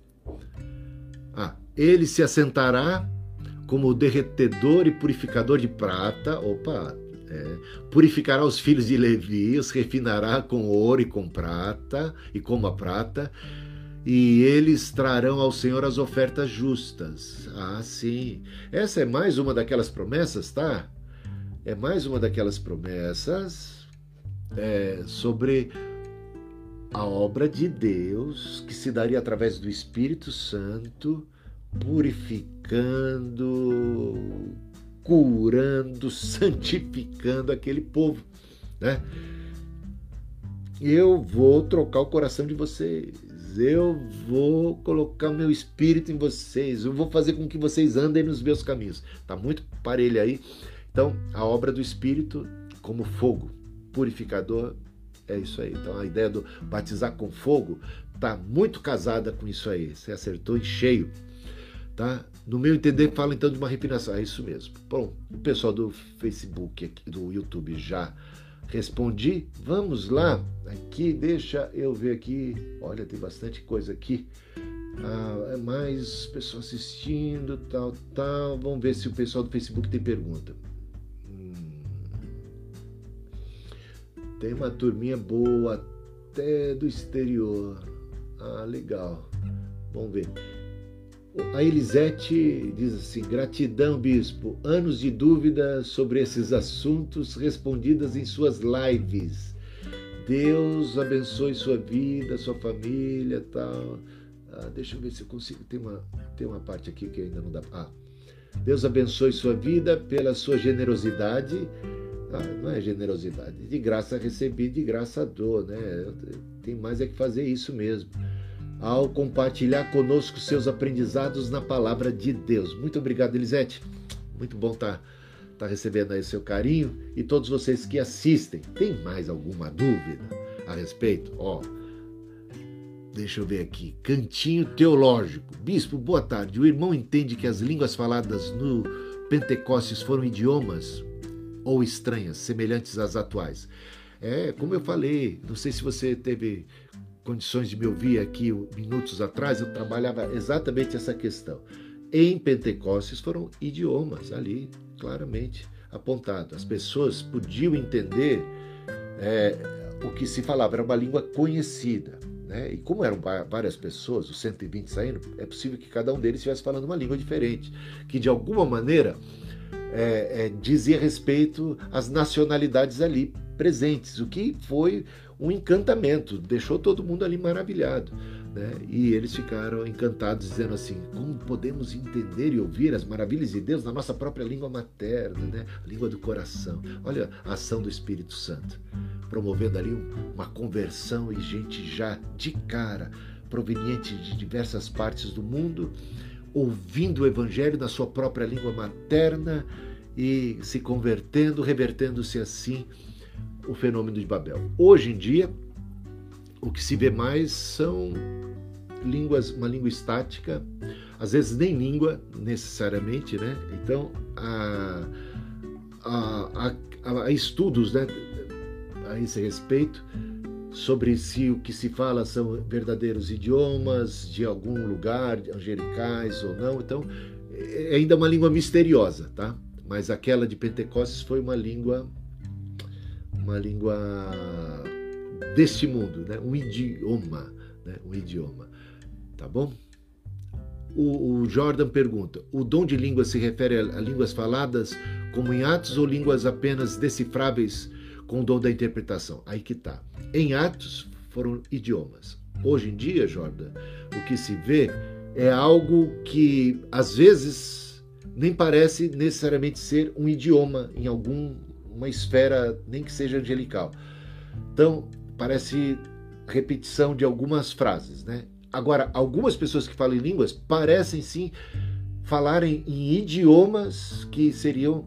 Ah, ele se assentará como derretedor e purificador de prata. Opa, é, purificará os filhos de Levi, os refinará com ouro e com prata, e como a prata, e eles trarão ao Senhor as ofertas justas. Ah, sim. Essa é mais uma daquelas promessas, tá? É mais uma daquelas promessas é, sobre a obra de Deus que se daria através do Espírito Santo, purificando, curando, santificando aquele povo, né? Eu vou trocar o coração de vocês. Eu vou colocar o meu espírito em vocês. Eu vou fazer com que vocês andem nos meus caminhos. Tá muito parelho aí. Então, a obra do espírito como fogo, purificador é isso aí. Então a ideia do batizar com fogo está muito casada com isso aí. Você acertou em cheio. Tá? No meu entender, fala então de uma refinação. É isso mesmo. Bom, o pessoal do Facebook, do YouTube já respondi. Vamos lá. Aqui, deixa eu ver aqui. Olha, tem bastante coisa aqui. Ah, é mais pessoas assistindo, tal, tal. Vamos ver se o pessoal do Facebook tem pergunta. Tem uma turminha boa até do exterior. Ah, legal. Vamos ver. A Elisete diz assim: gratidão, bispo. Anos de dúvidas sobre esses assuntos respondidas em suas lives. Deus abençoe sua vida, sua família tal. Ah, deixa eu ver se eu consigo. Tem uma, tem uma parte aqui que ainda não dá. Ah, Deus abençoe sua vida pela sua generosidade ah, não é generosidade. De graça recebi, de graça dou, né? Tem mais é que fazer isso mesmo. Ao compartilhar conosco seus aprendizados na palavra de Deus. Muito obrigado, Elisete. Muito bom estar tá, tá recebendo aí seu carinho. E todos vocês que assistem, tem mais alguma dúvida a respeito? Ó, deixa eu ver aqui. Cantinho Teológico. Bispo, boa tarde. O irmão entende que as línguas faladas no Pentecostes foram idiomas ou estranhas, semelhantes às atuais. É, como eu falei, não sei se você teve condições de me ouvir aqui minutos atrás, eu trabalhava exatamente essa questão. Em Pentecostes foram idiomas ali, claramente apontado. As pessoas podiam entender é, o que se falava, era uma língua conhecida. Né? E como eram várias pessoas, os 120 saindo, é possível que cada um deles estivesse falando uma língua diferente, que de alguma maneira é, é, dizia respeito às nacionalidades ali presentes, o que foi um encantamento, deixou todo mundo ali maravilhado. Né? E eles ficaram encantados, dizendo assim: como podemos entender e ouvir as maravilhas de Deus na nossa própria língua materna, né? a língua do coração? Olha a ação do Espírito Santo, promovendo ali uma conversão e gente já de cara, proveniente de diversas partes do mundo, ouvindo o Evangelho na sua própria língua materna e se convertendo, revertendo-se assim o fenômeno de Babel. Hoje em dia, o que se vê mais são línguas, uma língua estática, às vezes nem língua necessariamente, né? Então, a, há, há, há estudos né, a esse respeito sobre se o que se fala são verdadeiros idiomas de algum lugar, angelicais ou não. Então, é ainda uma língua misteriosa, tá? Mas aquela de Pentecostes foi uma língua uma língua deste mundo, né? Um idioma, né? Um idioma, tá bom? O, o Jordan pergunta: o dom de língua se refere a, a línguas faladas como em Atos ou línguas apenas decifráveis com o dom da interpretação? Aí que tá. Em Atos foram idiomas. Hoje em dia, Jordan, o que se vê é algo que às vezes nem parece necessariamente ser um idioma em alguma esfera, nem que seja angelical. Então, parece repetição de algumas frases, né? Agora, algumas pessoas que falam línguas parecem sim falarem em idiomas que seriam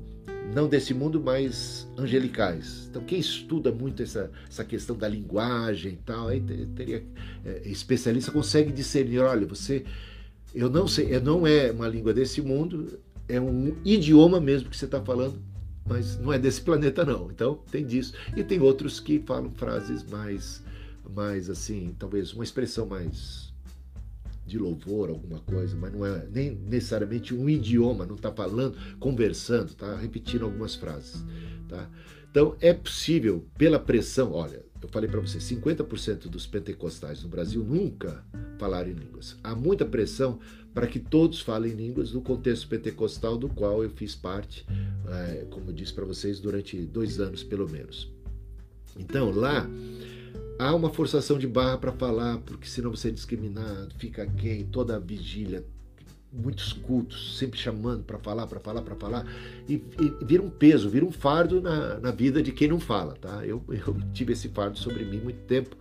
não desse mundo, mas angelicais. Então, quem estuda muito essa, essa questão da linguagem e tal, aí teria é, especialista consegue discernir, olha, você, eu não sei, eu não é uma língua desse mundo, é um idioma mesmo que você está falando, mas não é desse planeta não. Então, tem disso. E tem outros que falam frases mais, mais assim, talvez uma expressão mais de louvor, alguma coisa, mas não é nem necessariamente um idioma, não está falando, conversando, está repetindo algumas frases. Tá? Então é possível, pela pressão, olha, eu falei para você, 50% dos pentecostais no Brasil nunca falaram em línguas. Há muita pressão para que todos falem línguas no contexto pentecostal do qual eu fiz parte, é, como eu disse para vocês, durante dois anos pelo menos. Então lá há uma forçação de barra para falar, porque senão você é discriminado, fica gay, toda a vigília, muitos cultos, sempre chamando para falar, para falar, para falar, e, e, vira um peso, vira um fardo na, na vida de quem não fala, tá? Eu, eu tive esse fardo sobre mim muito tempo.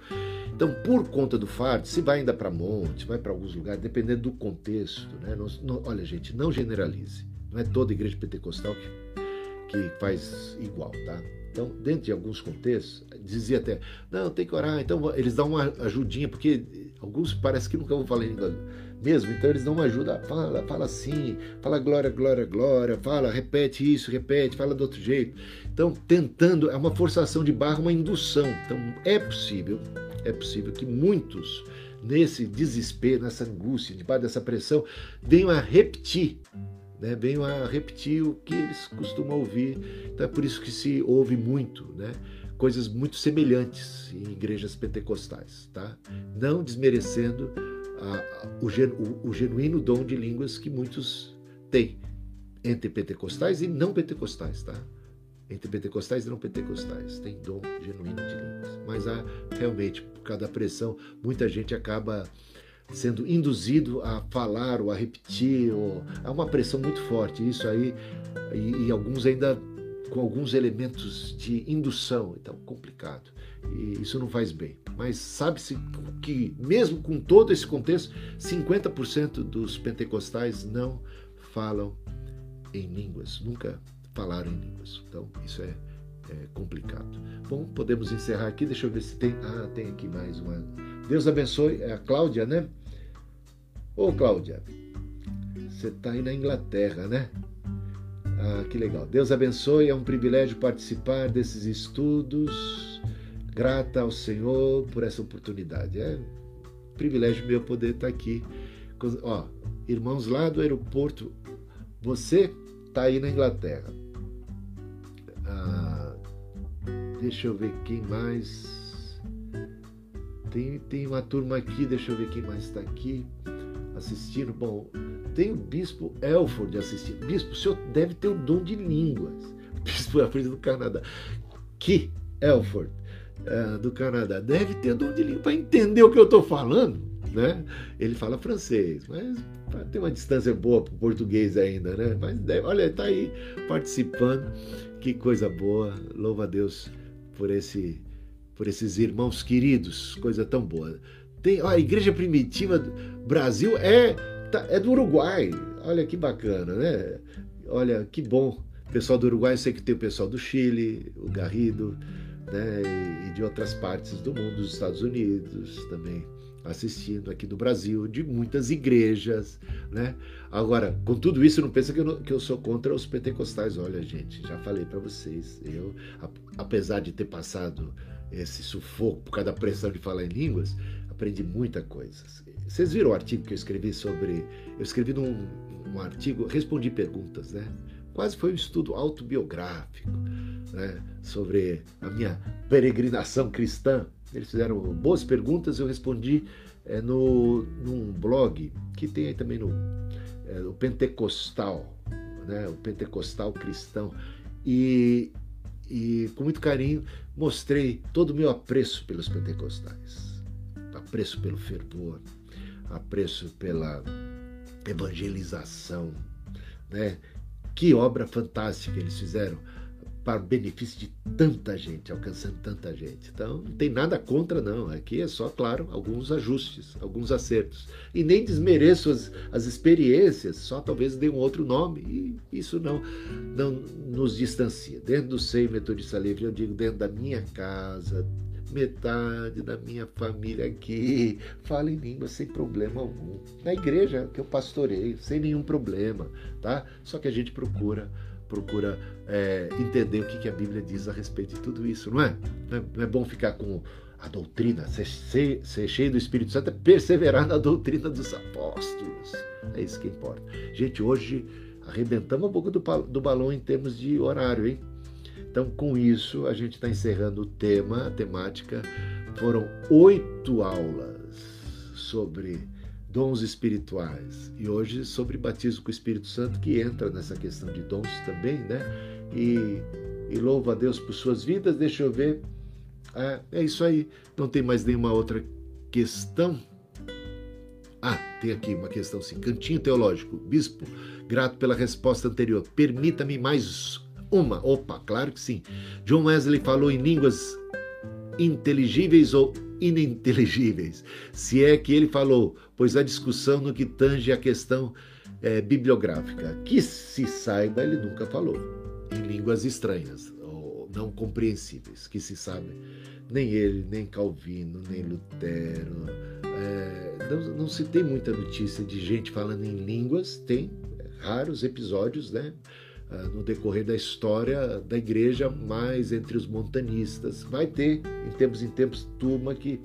Então, por conta do fardo, se vai ainda para monte, vai para alguns lugares, dependendo do contexto, né? Não, não, olha, gente, não generalize. Não é toda igreja pentecostal que, que faz igual, tá? Então, dentro de alguns contextos, dizia até, não, tem que orar. Então, eles dão uma ajudinha, porque alguns parece que nunca vão falar língua mesmo, então eles dão uma ajuda. Fala, fala assim, fala glória, glória, glória, fala, repete isso, repete, fala do outro jeito. Então, tentando, é uma forçação de barra, uma indução. Então, é possível, é possível que muitos, nesse desespero, nessa angústia, debaixo dessa pressão, venham a repetir né, venham a repetir o que eles costumam ouvir. Então é por isso que se ouve muito, né, coisas muito semelhantes em igrejas pentecostais, tá? Não desmerecendo a, a, o, o, o genuíno dom de línguas que muitos têm entre pentecostais e não pentecostais, tá? Entre pentecostais e não pentecostais, tem dom genuíno de línguas. Mas há realmente, por causa da pressão, muita gente acaba sendo induzido a falar ou a repetir. Ou... Há uma pressão muito forte. Isso aí, e, e alguns ainda com alguns elementos de indução, então complicado. E isso não faz bem. Mas sabe-se que, mesmo com todo esse contexto, 50% dos pentecostais não falam em línguas, nunca falaram em línguas. Então, isso é, é complicado. Bom, podemos encerrar aqui. Deixa eu ver se tem. Ah, tem aqui mais uma Deus abençoe. É a Cláudia, né? Ô, Cláudia, você está aí na Inglaterra, né? Ah, que legal. Deus abençoe. É um privilégio participar desses estudos. Grata ao Senhor por essa oportunidade. É um privilégio meu poder estar aqui. Ó, irmãos lá do aeroporto, você está aí na Inglaterra. Ah, deixa eu ver quem mais. Tem, tem uma turma aqui, deixa eu ver quem mais está aqui assistindo. Bom, tem o bispo Elford assistindo. Bispo, o senhor deve ter o dom de línguas. Bispo frente do Canadá. Que Elford, uh, do Canadá, deve ter o dom de língua para entender o que eu estou falando. Né? Ele fala francês, mas tem uma distância boa para o português ainda, né? Mas olha, está aí participando. Que coisa boa. Louva a Deus por esse por esses irmãos queridos, coisa tão boa. Tem, ó, a igreja primitiva do Brasil é, tá, é do Uruguai. Olha que bacana, né? Olha que bom. Pessoal do Uruguai, eu sei que tem o pessoal do Chile, o Garrido, né, e de outras partes do mundo, dos Estados Unidos também assistindo aqui do Brasil, de muitas igrejas, né? Agora, com tudo isso, não pensa que eu, que eu sou contra os pentecostais. Olha, gente, já falei para vocês, eu, apesar de ter passado esse sufoco por causa da pressão de falar em línguas, aprendi muita coisa. Vocês viram o artigo que eu escrevi sobre. Eu escrevi num um artigo, respondi perguntas, né? Quase foi um estudo autobiográfico, né? Sobre a minha peregrinação cristã. Eles fizeram boas perguntas, eu respondi é, no, num blog que tem aí também no é, o Pentecostal, né? O Pentecostal Cristão. E, e com muito carinho mostrei todo o meu apreço pelos pentecostais, apreço pelo fervor, apreço pela evangelização, né? Que obra fantástica eles fizeram para o benefício de tanta gente, alcançando tanta gente. Então, não tem nada contra, não. Aqui é só, claro, alguns ajustes, alguns acertos. E nem desmereço as, as experiências, só talvez dê um outro nome. E isso não, não nos distancia. Dentro do seio metodista livre, eu digo, dentro da minha casa, metade da minha família aqui fala em língua sem problema algum. Na igreja que eu pastoreio, sem nenhum problema, tá? Só que a gente procura procura é, entender o que, que a Bíblia diz a respeito de tudo isso, não é? Não é, é bom ficar com a doutrina, ser, ser, ser, cheio do Espírito Santo é perseverar na doutrina dos apóstolos. É isso que importa. Gente, hoje arrebentamos a boca do, do balão em termos de horário, hein? Então, com isso, a gente está encerrando o tema, a temática. Foram oito aulas sobre dons espirituais e hoje sobre batismo com o Espírito Santo, que entra nessa questão de dons também, né? E, e louvo a Deus por suas vidas. Deixa eu ver. Ah, é isso aí. Não tem mais nenhuma outra questão. Ah, tem aqui uma questão sim. Cantinho teológico. Bispo, grato pela resposta anterior. Permita-me mais uma. Opa, claro que sim. John Wesley falou em línguas inteligíveis ou ininteligíveis. Se é que ele falou, pois a discussão no que tange a questão é, bibliográfica. Que se saiba, ele nunca falou. Em línguas estranhas ou não compreensíveis, que se sabe. Nem ele, nem Calvino, nem Lutero. É, não, não se tem muita notícia de gente falando em línguas, tem raros episódios, né? Ah, no decorrer da história da igreja, mais entre os montanistas. Vai ter, em tempos em tempos, turma que,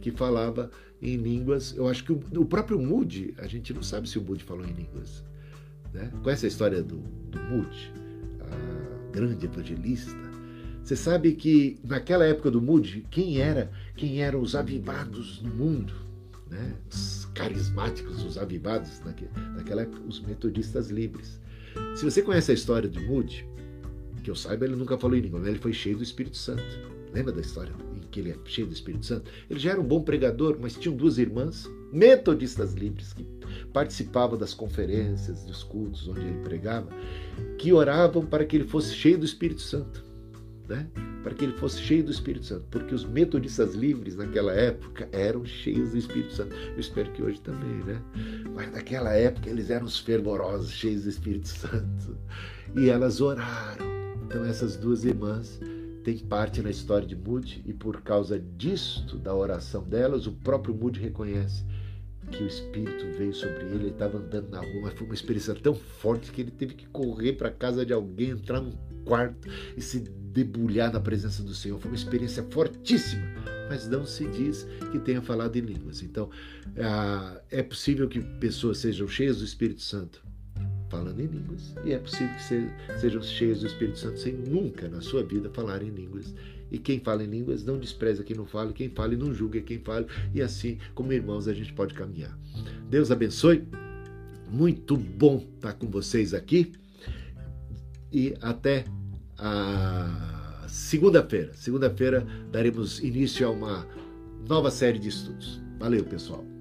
que falava em línguas. Eu acho que o, o próprio Moody, a gente não sabe se o Moody falou em línguas. Né? Conhece a história do, do Moody, a grande evangelista? Você sabe que naquela época do Moody, quem era, quem eram os avivados no mundo? Né? Os carismáticos, os avivados naquela época, os metodistas livres. Se você conhece a história de Moody, que eu saiba, ele nunca falou em língua, né? ele foi cheio do Espírito Santo. Lembra da história em que ele é cheio do Espírito Santo? Ele já era um bom pregador, mas tinham duas irmãs, metodistas livres, que participavam das conferências, dos cultos onde ele pregava, que oravam para que ele fosse cheio do Espírito Santo né? para que ele fosse cheio do Espírito Santo, porque os metodistas livres naquela época eram cheios do Espírito Santo. Eu espero que hoje também, né? Mas naquela época eles eram os fervorosos, cheios do Espírito Santo. E elas oraram. Então essas duas irmãs têm parte na história de Moody e por causa disto, da oração delas, o próprio Moody reconhece que o Espírito veio sobre ele, ele estava andando na rua, mas foi uma experiência tão forte que ele teve que correr para a casa de alguém, entrar num quarto e se debulhar na presença do Senhor. Foi uma experiência fortíssima, mas não se diz que tenha falado em línguas. Então, é possível que pessoas sejam cheias do Espírito Santo falando em línguas, e é possível que sejam cheias do Espírito Santo sem nunca na sua vida falar em línguas. E quem fala em línguas não despreza quem não fala, quem fala e não julga quem fala, e assim, como irmãos, a gente pode caminhar. Deus abençoe. Muito bom estar com vocês aqui. E até a segunda-feira. Segunda-feira daremos início a uma nova série de estudos. Valeu, pessoal.